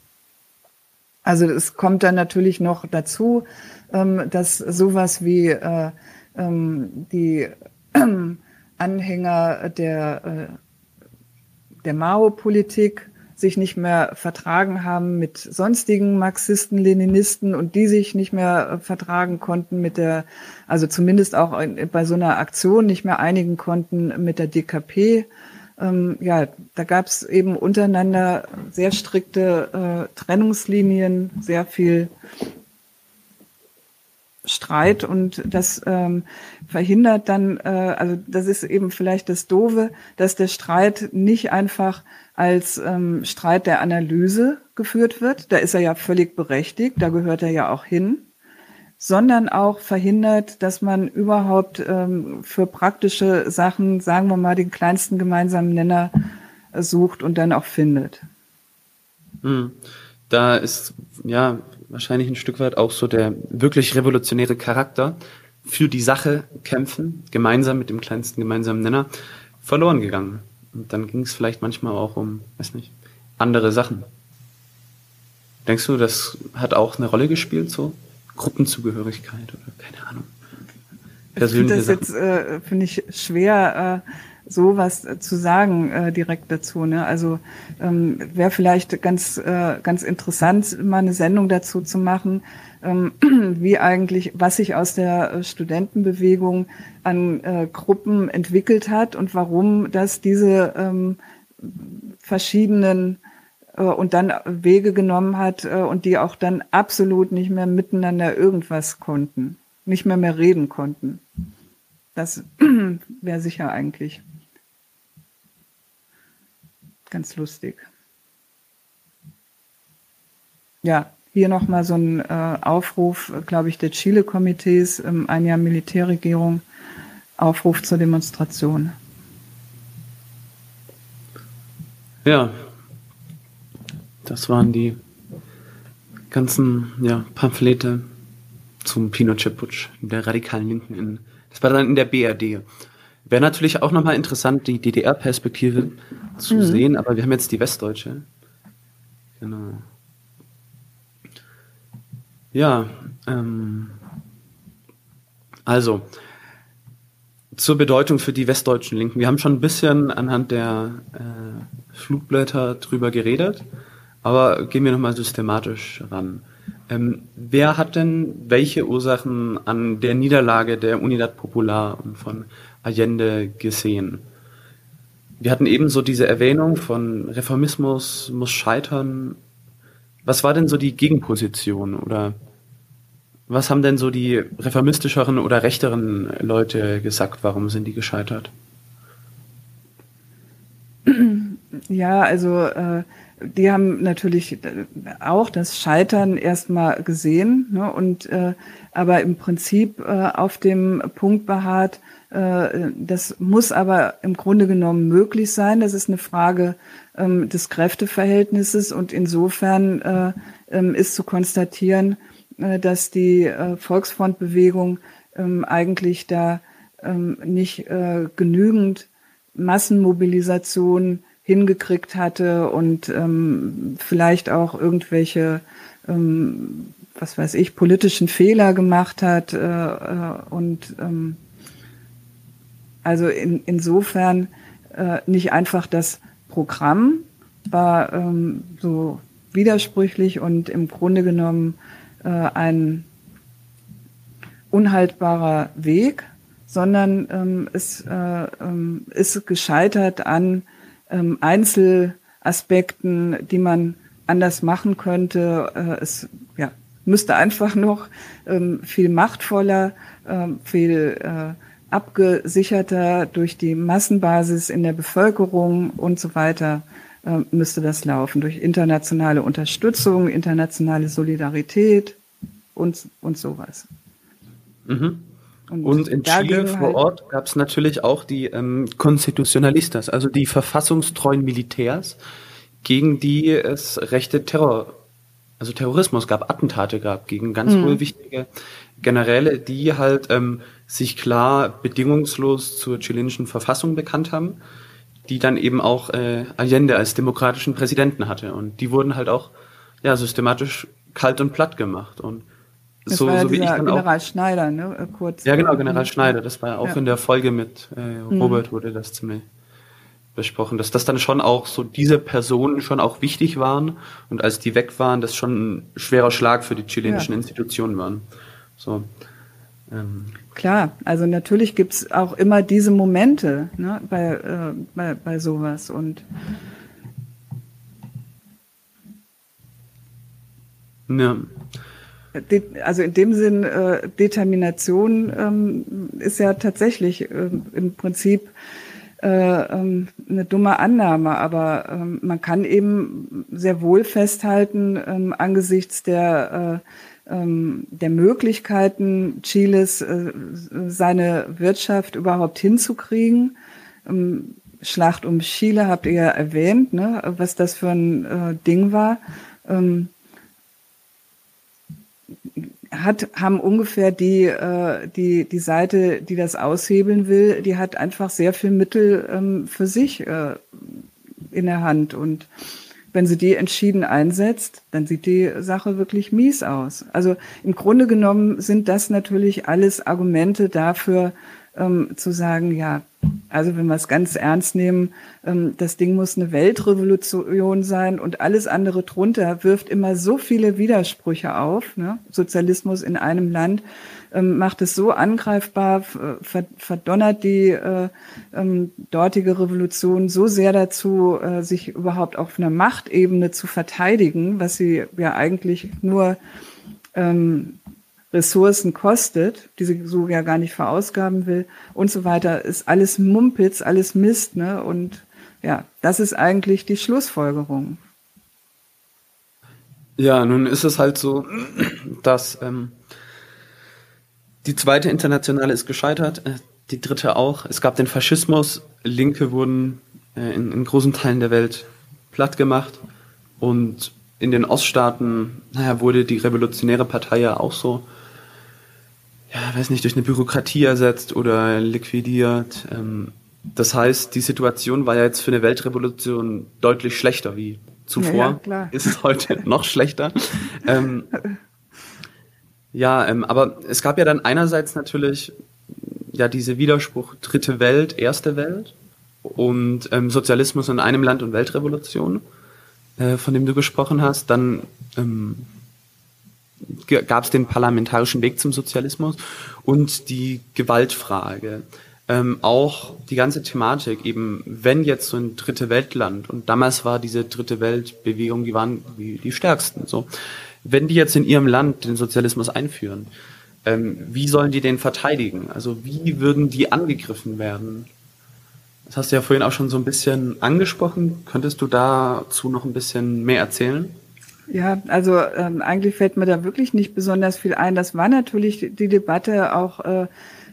Also es kommt dann natürlich noch dazu, ähm, dass sowas wie äh, ähm, die äh, Anhänger der, äh, der Mao-Politik sich nicht mehr vertragen haben mit sonstigen Marxisten, Leninisten und die sich nicht mehr äh, vertragen konnten mit der, also zumindest auch bei so einer Aktion nicht mehr einigen konnten mit der DKP. Ähm, ja, da gab es eben untereinander sehr strikte äh, Trennungslinien, sehr viel Streit und das ähm, verhindert dann, äh, also das ist eben vielleicht das Dove, dass der Streit nicht einfach als ähm, Streit der Analyse geführt wird, da ist er ja völlig berechtigt, da gehört er ja auch hin, sondern auch verhindert, dass man überhaupt ähm, für praktische Sachen, sagen wir mal, den kleinsten gemeinsamen Nenner sucht und dann auch findet. Hm. Da ist ja wahrscheinlich ein Stück weit auch so der wirklich revolutionäre Charakter für die Sache kämpfen, gemeinsam mit dem kleinsten gemeinsamen Nenner, verloren gegangen. Und dann ging es vielleicht manchmal auch um, weiß nicht, andere Sachen. Denkst du, das hat auch eine Rolle gespielt, so Gruppenzugehörigkeit oder keine Ahnung? Persönliche ich finde das Sachen? jetzt, äh, finde ich, schwer, äh, sowas zu sagen äh, direkt dazu. Ne? Also ähm, wäre vielleicht ganz, äh, ganz interessant, mal eine Sendung dazu zu machen, ähm, wie eigentlich, was sich aus der äh, Studentenbewegung an äh, Gruppen entwickelt hat und warum das diese ähm, verschiedenen äh, und dann Wege genommen hat äh, und die auch dann absolut nicht mehr miteinander irgendwas konnten, nicht mehr mehr reden konnten. Das wäre sicher eigentlich ganz lustig. Ja, hier nochmal so ein äh, Aufruf, glaube ich, der Chile-Komitees, ähm, ein Jahr Militärregierung, Aufruf zur Demonstration. Ja, das waren die ganzen ja, Pamphlete zum Pinochet-Putsch der radikalen Linken in, das war dann in der BRD. Wäre natürlich auch nochmal interessant, die DDR-Perspektive zu mhm. sehen, aber wir haben jetzt die westdeutsche. Genau. Ja, ähm, also zur Bedeutung für die westdeutschen Linken. Wir haben schon ein bisschen anhand der äh, Flugblätter drüber geredet, aber gehen wir nochmal systematisch ran. Ähm, wer hat denn welche Ursachen an der Niederlage der Unidad Popular und von Allende gesehen? Wir hatten ebenso diese Erwähnung von Reformismus muss scheitern. Was war denn so die Gegenposition oder was haben denn so die reformistischeren oder rechteren Leute gesagt? Warum sind die gescheitert? Ja, also äh, die haben natürlich auch das Scheitern erstmal gesehen ne, und äh, aber im Prinzip äh, auf dem Punkt beharrt, äh, das muss aber im Grunde genommen möglich sein. Das ist eine Frage ähm, des Kräfteverhältnisses und insofern äh, ähm, ist zu konstatieren, äh, dass die äh, Volksfrontbewegung ähm, eigentlich da nicht äh, genügend Massenmobilisation hingekriegt hatte und vielleicht auch irgendwelche, was weiß ich, politischen Fehler gemacht hat äh, äh, und ähm, also in, insofern äh, nicht einfach das Programm war ähm, so widersprüchlich und im Grunde genommen äh, ein unhaltbarer Weg, sondern ähm, es äh, ähm, ist gescheitert an ähm, Einzelaspekten, die man anders machen könnte. Äh, es ja, müsste einfach noch ähm, viel machtvoller, ähm, viel äh, abgesicherter durch die Massenbasis in der Bevölkerung und so weiter äh, müsste das laufen. Durch internationale Unterstützung, internationale Solidarität und, und sowas. Mhm. Und, und in Chile vor halt Ort gab es natürlich auch die ähm, Constitucionalistas, also die verfassungstreuen Militärs, gegen die es rechte Terror, also Terrorismus gab, Attentate gab gegen ganz mhm. wohl wichtige Generäle, die halt ähm, sich klar bedingungslos zur chilenischen Verfassung bekannt haben, die dann eben auch äh, Allende als demokratischen Präsidenten hatte. Und die wurden halt auch ja systematisch kalt und platt gemacht. Und das so, war ja so wie ich dann General auch, Schneider, ne? Äh, kurz. Ja, genau, General Schneider. Das war ja auch ja. in der Folge mit äh, Robert mhm. wurde das ziemlich besprochen, dass das dann schon auch so diese Personen schon auch wichtig waren und als die weg waren, das schon ein schwerer Schlag für die chilenischen ja. Institutionen waren. So. Ähm. Klar, also natürlich gibt's auch immer diese Momente ne, bei, äh, bei, bei sowas und ja. also in dem Sinn, äh, Determination ähm, ist ja tatsächlich äh, im Prinzip äh, ähm, eine dumme Annahme, aber ähm, man kann eben sehr wohl festhalten, ähm, angesichts der, äh, der Möglichkeiten Chiles, äh, seine Wirtschaft überhaupt hinzukriegen. Ähm, Schlacht um Chile habt ihr ja erwähnt, ne, was das für ein äh, Ding war. Ähm, hat, haben ungefähr die, äh, die, die Seite, die das aushebeln will, die hat einfach sehr viel Mittel ähm, für sich in der Hand. Und wenn sie die entschieden einsetzt, dann sieht die Sache wirklich mies aus. Also im Grunde genommen sind das natürlich alles Argumente dafür, ähm, zu sagen, ja, also wenn wir es ganz ernst nehmen, ähm, das Ding muss eine Weltrevolution sein und alles andere drunter wirft immer so viele Widersprüche auf. Ne? Sozialismus in einem Land ähm, macht es so angreifbar, verdonnert die äh, ähm, dortige Revolution so sehr dazu, äh, sich überhaupt auf einer Machtebene zu verteidigen, was sie ja eigentlich nur Ressourcen kostet, die sie so ja gar nicht verausgaben will und so weiter, ist alles Mumpitz, alles Mist, ne? Und ja, das ist eigentlich die Schlussfolgerung. Ja, nun ist es halt so, dass ähm, die zweite Internationale ist gescheitert, äh, die dritte auch. Es gab den Faschismus, Linke wurden äh, in, in großen Teilen der Welt platt gemacht und in den Oststaaten, naja, wurde die Revolutionäre Partei ja auch so ja, weiß nicht, durch eine Bürokratie ersetzt oder liquidiert. Ähm, das heißt, die Situation war ja jetzt für eine Weltrevolution deutlich schlechter wie zuvor. Ja, ja, ist es heute noch schlechter. Ähm, ja, ähm, aber es gab ja dann einerseits natürlich ja diese Widerspruch dritte Welt, erste Welt und ähm, Sozialismus in einem Land und Weltrevolution, äh, von dem du gesprochen hast. Dann ähm, gab es den parlamentarischen Weg zum Sozialismus und die Gewaltfrage. Ähm, auch die ganze Thematik, eben wenn jetzt so ein dritte Weltland, und damals war diese dritte Weltbewegung, die waren die, die stärksten, so, wenn die jetzt in ihrem Land den Sozialismus einführen, ähm, wie sollen die den verteidigen? Also wie würden die angegriffen werden? Das hast du ja vorhin auch schon so ein bisschen angesprochen. Könntest du dazu noch ein bisschen mehr erzählen? Ja, also ähm, eigentlich fällt mir da wirklich nicht besonders viel ein. Das war natürlich die Debatte auch äh,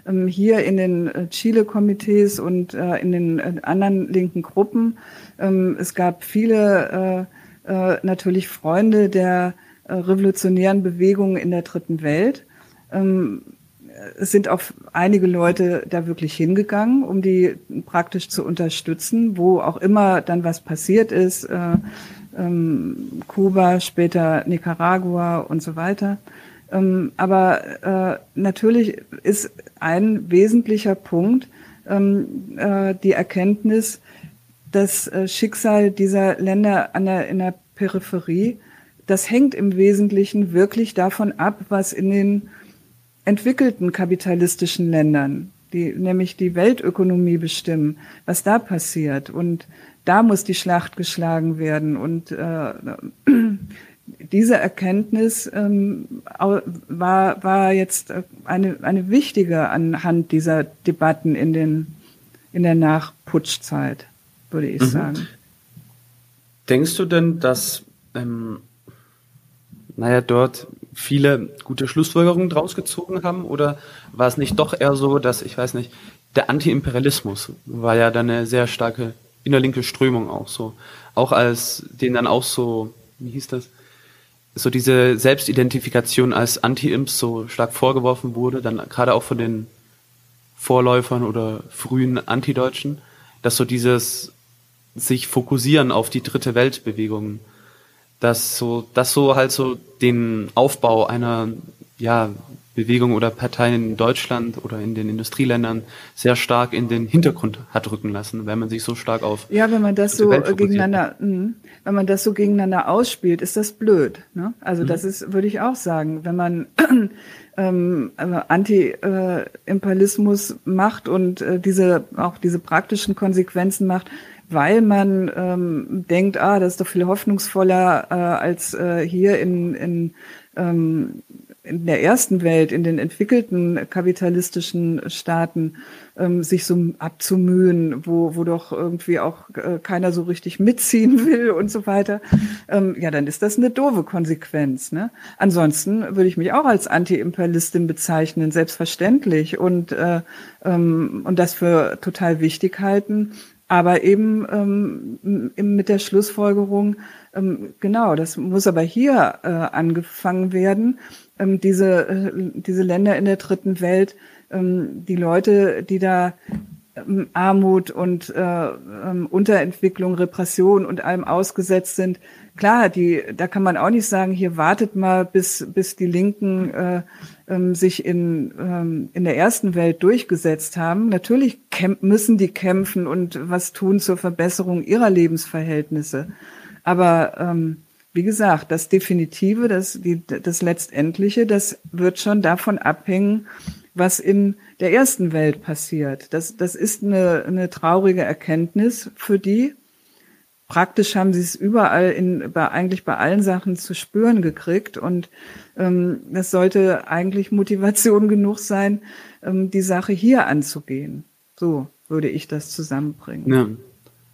ähm, hier in den äh, Chile-Komitees und äh, in den äh, anderen linken Gruppen. Ähm, es gab viele äh, äh, natürlich Freunde der äh, revolutionären Bewegungen in der dritten Welt. Ähm, es sind auch einige Leute da wirklich hingegangen, um die praktisch zu unterstützen, wo auch immer dann was passiert ist. Äh, ähm, Kuba, später Nicaragua und so weiter. Ähm, aber äh, natürlich ist ein wesentlicher Punkt ähm, äh, die Erkenntnis, das äh, Schicksal dieser Länder an der, in der Peripherie, das hängt im Wesentlichen wirklich davon ab, was in den entwickelten kapitalistischen Ländern, die nämlich die Weltökonomie bestimmen, was da passiert. Und da muss die Schlacht geschlagen werden. Und äh, diese Erkenntnis ähm, war, war jetzt eine, eine wichtige anhand dieser Debatten in, den, in der Nachputschzeit, würde ich mhm. sagen. Denkst du denn, dass, ähm, naja, dort viele gute Schlussfolgerungen draus gezogen haben? Oder war es nicht doch eher so, dass, ich weiß nicht, der Antiimperialismus war ja dann eine sehr starke innerlinke Strömung auch so. Auch als denen dann auch so, wie hieß das? So diese Selbstidentifikation als Anti-Imps so stark vorgeworfen wurde, dann gerade auch von den Vorläufern oder frühen Antideutschen, dass so dieses sich fokussieren auf die dritte Weltbewegung, dass so, dass so halt so den Aufbau einer, ja, Bewegung oder Parteien in Deutschland oder in den Industrieländern sehr stark in den Hintergrund hat rücken lassen, wenn man sich so stark auf ja, wenn man das so gegeneinander, mh, wenn man das so gegeneinander ausspielt, ist das blöd. Ne? Also mhm. das ist, würde ich auch sagen, wenn man ähm, Anti-Imperialismus äh, macht und äh, diese auch diese praktischen Konsequenzen macht, weil man ähm, denkt, ah, das ist doch viel hoffnungsvoller äh, als äh, hier in, in ähm, in der ersten Welt, in den entwickelten kapitalistischen Staaten, ähm, sich so abzumühen, wo, wo doch irgendwie auch äh, keiner so richtig mitziehen will und so weiter, ähm, ja, dann ist das eine doofe Konsequenz. Ne? Ansonsten würde ich mich auch als Anti-Imperialistin bezeichnen, selbstverständlich, und, äh, ähm, und das für total wichtig halten. Aber eben ähm, mit der Schlussfolgerung, ähm, genau, das muss aber hier äh, angefangen werden. Ähm, diese, äh, diese Länder in der dritten Welt, ähm, die Leute, die da ähm, Armut und äh, ähm, Unterentwicklung, Repression und allem ausgesetzt sind, klar, die, da kann man auch nicht sagen, hier wartet mal, bis, bis die Linken äh, ähm, sich in, ähm, in der ersten Welt durchgesetzt haben. Natürlich müssen die kämpfen und was tun zur Verbesserung ihrer Lebensverhältnisse. Aber ähm, wie gesagt, das Definitive, das, die, das Letztendliche, das wird schon davon abhängen, was in der ersten Welt passiert. Das, das ist eine, eine traurige Erkenntnis für die. Praktisch haben sie es überall in, bei, eigentlich bei allen Sachen zu spüren gekriegt und ähm, das sollte eigentlich Motivation genug sein, ähm, die Sache hier anzugehen. So würde ich das zusammenbringen. Ja.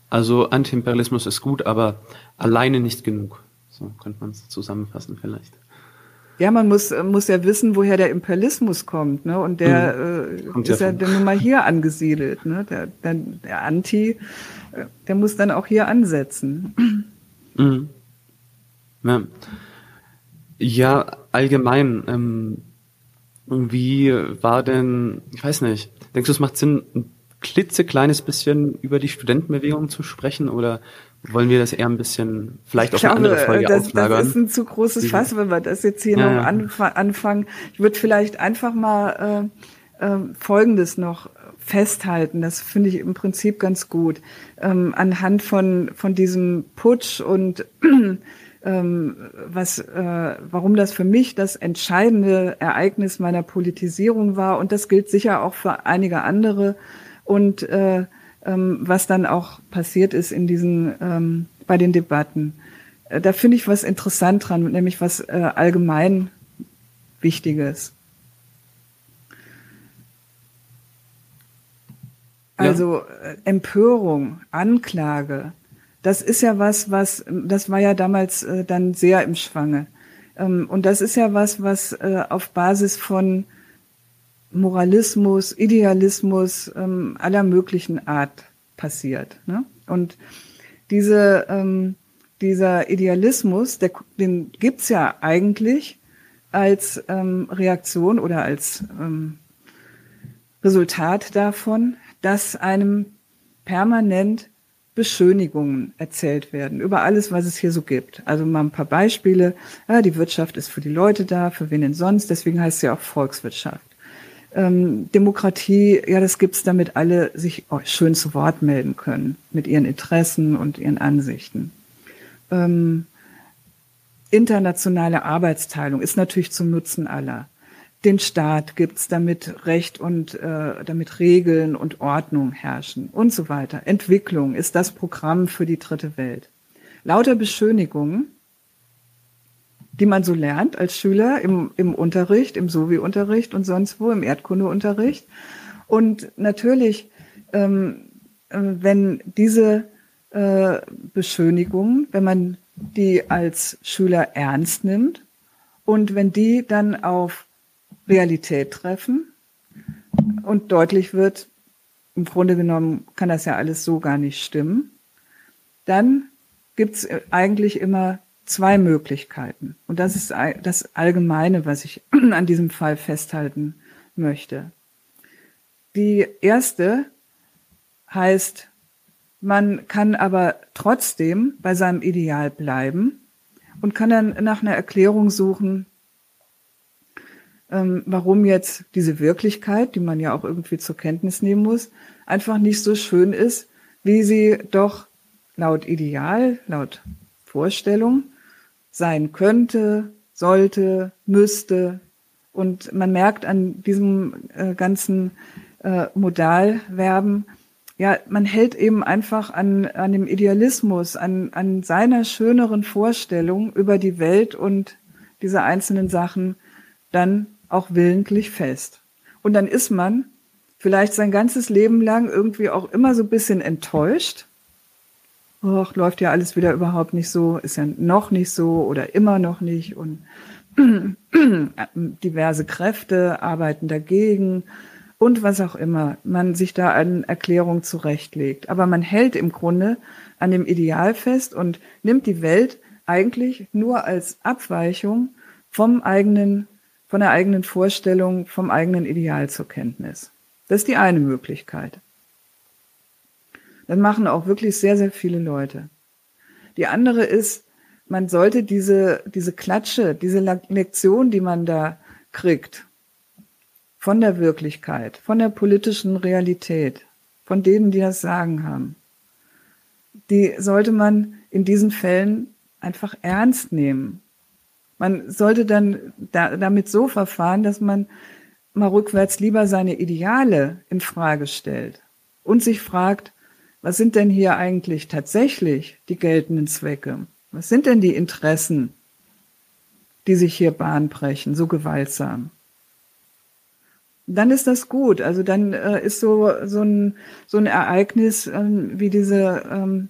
Also Antiimperialismus ist gut, aber alleine nicht genug. So könnte man es zusammenfassen vielleicht. Ja, man muss, muss ja wissen, woher der Imperialismus kommt, ne? Und der mhm. äh, ist ja dann nun mal hier angesiedelt, ne? Der, der, der Anti, äh, der muss dann auch hier ansetzen. Mhm. Ja. ja, allgemein, ähm, wie war denn, ich weiß nicht, denkst du, es macht Sinn, ein klitzekleines bisschen über die Studentenbewegung zu sprechen oder wollen wir das eher ein bisschen vielleicht auf eine andere Folge das, auslagern? Das ist ein zu großes Fass, wenn wir das jetzt hier ja, noch ja. anfangen. Ich würde vielleicht einfach mal äh, äh, Folgendes noch festhalten. Das finde ich im Prinzip ganz gut. Ähm, anhand von, von diesem Putsch und ähm, was, äh, warum das für mich das entscheidende Ereignis meiner Politisierung war. Und das gilt sicher auch für einige andere. Und äh, ähm, was dann auch passiert ist in diesen, ähm, bei den Debatten. Äh, da finde ich was interessant dran, nämlich was äh, allgemein Wichtiges. Also äh, Empörung, Anklage, das ist ja was, was, das war ja damals äh, dann sehr im Schwange. Ähm, und das ist ja was, was äh, auf Basis von Moralismus, Idealismus ähm, aller möglichen Art passiert. Ne? Und diese, ähm, dieser Idealismus, der, den gibt's ja eigentlich als ähm, Reaktion oder als ähm, Resultat davon, dass einem permanent Beschönigungen erzählt werden über alles, was es hier so gibt. Also mal ein paar Beispiele. Ja, die Wirtschaft ist für die Leute da, für wen denn sonst? Deswegen heißt es ja auch Volkswirtschaft ähm, Demokratie, ja, das gibt's, damit alle sich schön zu Wort melden können mit ihren Interessen und ihren Ansichten. Ähm, internationale Arbeitsteilung ist natürlich zum Nutzen aller. Den Staat gibt's, damit Recht und äh, damit Regeln und Ordnung herrschen und so weiter. Entwicklung ist das Programm für die dritte Welt. Lauter Beschönigungen, die man so lernt als Schüler im, im Unterricht, im Sovi-Unterricht und sonst wo, im Erdkundeunterricht. Und natürlich, ähm, äh, wenn diese äh, Beschönigungen, wenn man die als Schüler ernst nimmt und wenn die dann auf Realität treffen und deutlich wird, im Grunde genommen kann das ja alles so gar nicht stimmen, dann gibt's eigentlich immer zwei Möglichkeiten. Und das ist das Allgemeine, was ich an diesem Fall festhalten möchte. Die erste heißt, man kann aber trotzdem bei seinem Ideal bleiben und kann dann nach einer Erklärung suchen, ähm, warum jetzt diese Wirklichkeit, die man ja auch irgendwie zur Kenntnis nehmen muss, einfach nicht so schön ist, wie sie doch laut Ideal, laut Vorstellung sein könnte, sollte, müsste. Und man merkt an diesem äh, ganzen äh, Modalverben, ja, man hält eben einfach an, an dem Idealismus, an, an seiner schöneren Vorstellung über die Welt und diese einzelnen Sachen dann auch willentlich fest. Und dann ist man vielleicht sein ganzes Leben lang irgendwie auch immer so ein bisschen enttäuscht. Och, läuft ja alles wieder überhaupt nicht so, ist ja noch nicht so oder immer noch nicht und diverse Kräfte arbeiten dagegen und was auch immer man sich da an Erklärung zurechtlegt. Aber man hält im Grunde an dem Ideal fest und nimmt die Welt eigentlich nur als Abweichung vom eigenen, von der eigenen Vorstellung, vom eigenen Ideal zur Kenntnis. Das ist die eine Möglichkeit. Das machen auch wirklich sehr, sehr viele Leute. Die andere ist, man sollte diese, diese Klatsche, diese Lektion, die man da kriegt, von der Wirklichkeit, von der politischen Realität, von denen, die das Sagen haben, die sollte man in diesen Fällen einfach ernst nehmen. Man sollte dann da, damit so verfahren, dass man mal rückwärts lieber seine Ideale in Frage stellt und sich fragt, was sind denn hier eigentlich tatsächlich die geltenden Zwecke? Was sind denn die Interessen, die sich hier Bahn brechen, so gewaltsam? dann ist das gut. Also dann äh, ist so so ein so ein Ereignis ähm, wie diese ähm,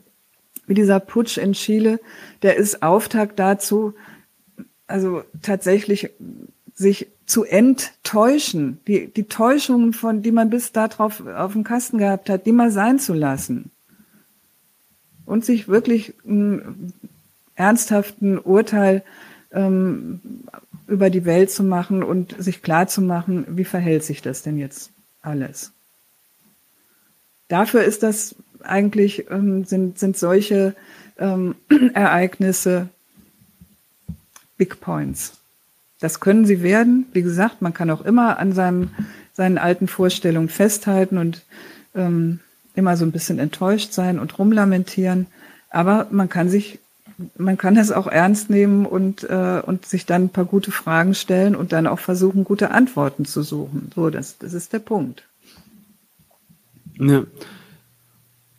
wie dieser Putsch in Chile, der ist Auftakt dazu, also tatsächlich sich zu enttäuschen, die die Täuschungen von, die man bis darauf auf dem Kasten gehabt hat, die mal sein zu lassen und sich wirklich einen ernsthaften Urteil ähm, über die Welt zu machen und sich klar zu machen, wie verhält sich das denn jetzt alles. Dafür ist das eigentlich, ähm, sind, sind solche ähm, Ereignisse Big Points. Das können sie werden. Wie gesagt, man kann auch immer an seinem, seinen alten Vorstellungen festhalten und ähm, immer so ein bisschen enttäuscht sein und rumlamentieren. Aber man kann sich man kann das auch ernst nehmen und, äh, und sich dann ein paar gute Fragen stellen und dann auch versuchen, gute Antworten zu suchen. So, das, das ist der Punkt. Ja.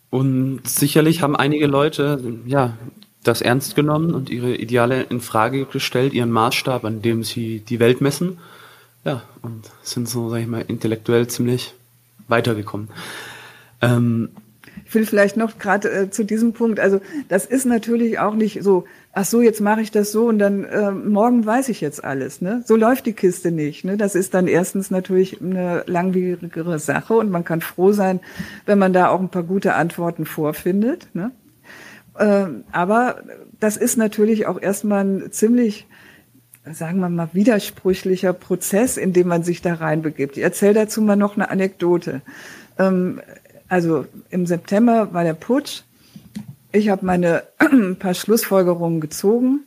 Und sicherlich haben einige Leute, ja, das ernst genommen und ihre Ideale in Frage gestellt, ihren Maßstab, an dem sie die Welt messen. Ja, und sind so, sag ich mal, intellektuell ziemlich weitergekommen. Ähm, ich will vielleicht noch gerade äh, zu diesem Punkt, also das ist natürlich auch nicht so, ach so, jetzt mache ich das so und dann äh, morgen weiß ich jetzt alles. Ne? So läuft die Kiste nicht. Ne? Das ist dann erstens natürlich eine langwierigere Sache und man kann froh sein, wenn man da auch ein paar gute Antworten vorfindet. Ne? Äh, aber das ist natürlich auch erstmal ein ziemlich sagen wir mal, widersprüchlicher Prozess, in dem man sich da reinbegibt. Ich erzähle dazu mal noch eine Anekdote. Ähm, also im September war der Putsch. Ich habe meine paar Schlussfolgerungen gezogen.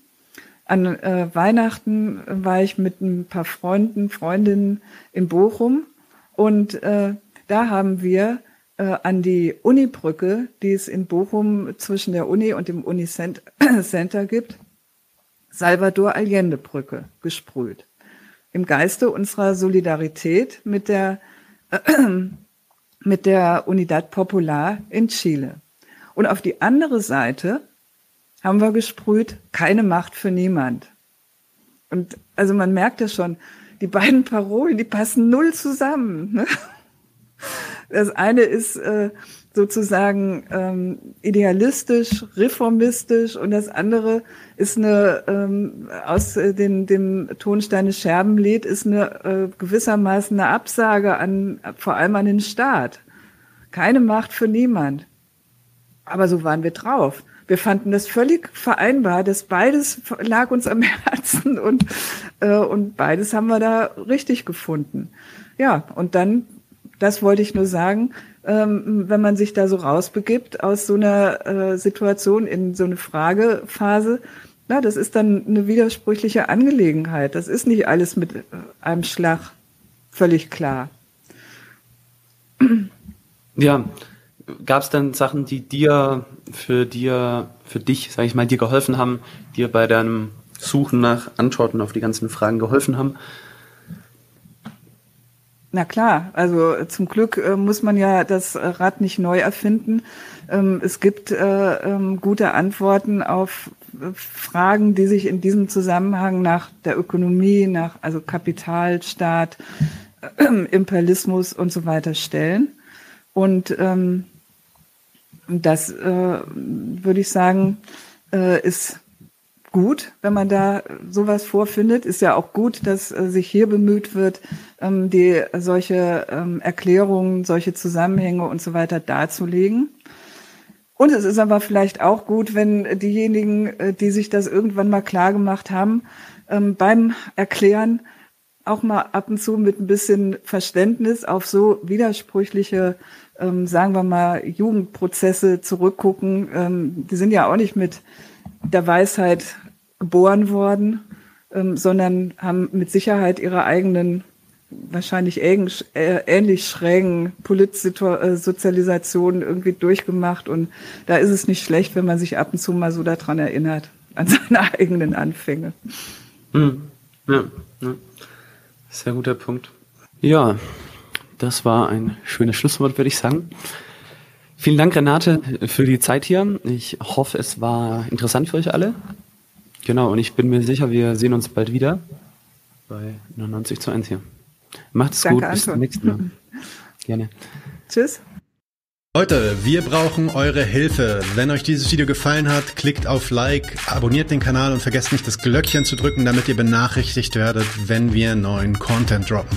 An äh, Weihnachten war ich mit ein paar Freunden, Freundinnen in Bochum und äh, da haben wir an die Unibrücke, die es in Bochum zwischen der Uni und dem Unicenter gibt, Salvador Allende Brücke gesprüht. Im Geiste unserer Solidarität mit der mit der Unidad Popular in Chile. Und auf die andere Seite haben wir gesprüht, keine Macht für niemand. Und also man merkt ja schon, die beiden Parolen, die passen null zusammen. Ne? Das eine ist äh, sozusagen ähm, idealistisch, reformistisch und das andere ist eine ähm, aus äh, den, dem Tonsteine Scherbenlied ist eine äh, gewissermaßen eine Absage an vor allem an den Staat. Keine Macht für niemand. Aber so waren wir drauf. Wir fanden das völlig vereinbar, dass beides lag uns am Herzen und, äh, und beides haben wir da richtig gefunden. Ja, und dann, das wollte ich nur sagen, ähm, wenn man sich da so rausbegibt aus so einer äh, Situation in so eine Fragephase, na, das ist dann eine widersprüchliche Angelegenheit. Das ist nicht alles mit äh, einem Schlag völlig klar. Ja, gab es denn Sachen, die dir für dir, für dich, sage ich mal, dir geholfen haben, dir bei deinem Suchen nach Antworten auf die ganzen Fragen geholfen haben? Na klar, also zum Glück äh, muss man ja das Rad nicht neu erfinden. Ähm, es gibt äh, ähm, gute Antworten auf äh, Fragen, die sich in diesem Zusammenhang nach der Ökonomie, nach also Kapitalstaat, äh, Imperialismus und so weiter stellen. Und ähm, das äh, würde ich sagen, äh, ist gut, wenn man da sowas vorfindet. Ist ja auch gut, dass äh, sich hier bemüht wird, ähm, die solche ähm, Erklärungen, solche Zusammenhänge und so weiter darzulegen. Und es ist aber vielleicht auch gut, wenn diejenigen, äh, die sich das irgendwann mal klar gemacht haben, ähm, beim Erklären auch mal ab und zu mit ein bisschen Verständnis auf so widersprüchliche, ähm, sagen wir mal, Jugendprozesse zurückgucken. Ähm, die sind ja auch nicht mit der Weisheit geboren worden, ähm, sondern haben mit Sicherheit ihre eigenen, wahrscheinlich ähnlich, äh, ähnlich schrägen Politsozialisationen irgendwie durchgemacht. Und da ist es nicht schlecht, wenn man sich ab und zu mal so daran erinnert, an seine eigenen Anfänge. Hm. Ja, ja. Sehr guter Punkt. Ja, das war ein schönes Schlusswort, würde ich sagen. Vielen Dank, Renate, für die Zeit hier. Ich hoffe, es war interessant für euch alle. Genau, und ich bin mir sicher, wir sehen uns bald wieder bei 99 zu 1 hier. Macht's Danke, gut, bis zum nächsten Mal. Gerne. Tschüss. Leute, wir brauchen eure Hilfe. Wenn euch dieses Video gefallen hat, klickt auf Like, abonniert den Kanal und vergesst nicht das Glöckchen zu drücken, damit ihr benachrichtigt werdet, wenn wir neuen Content droppen.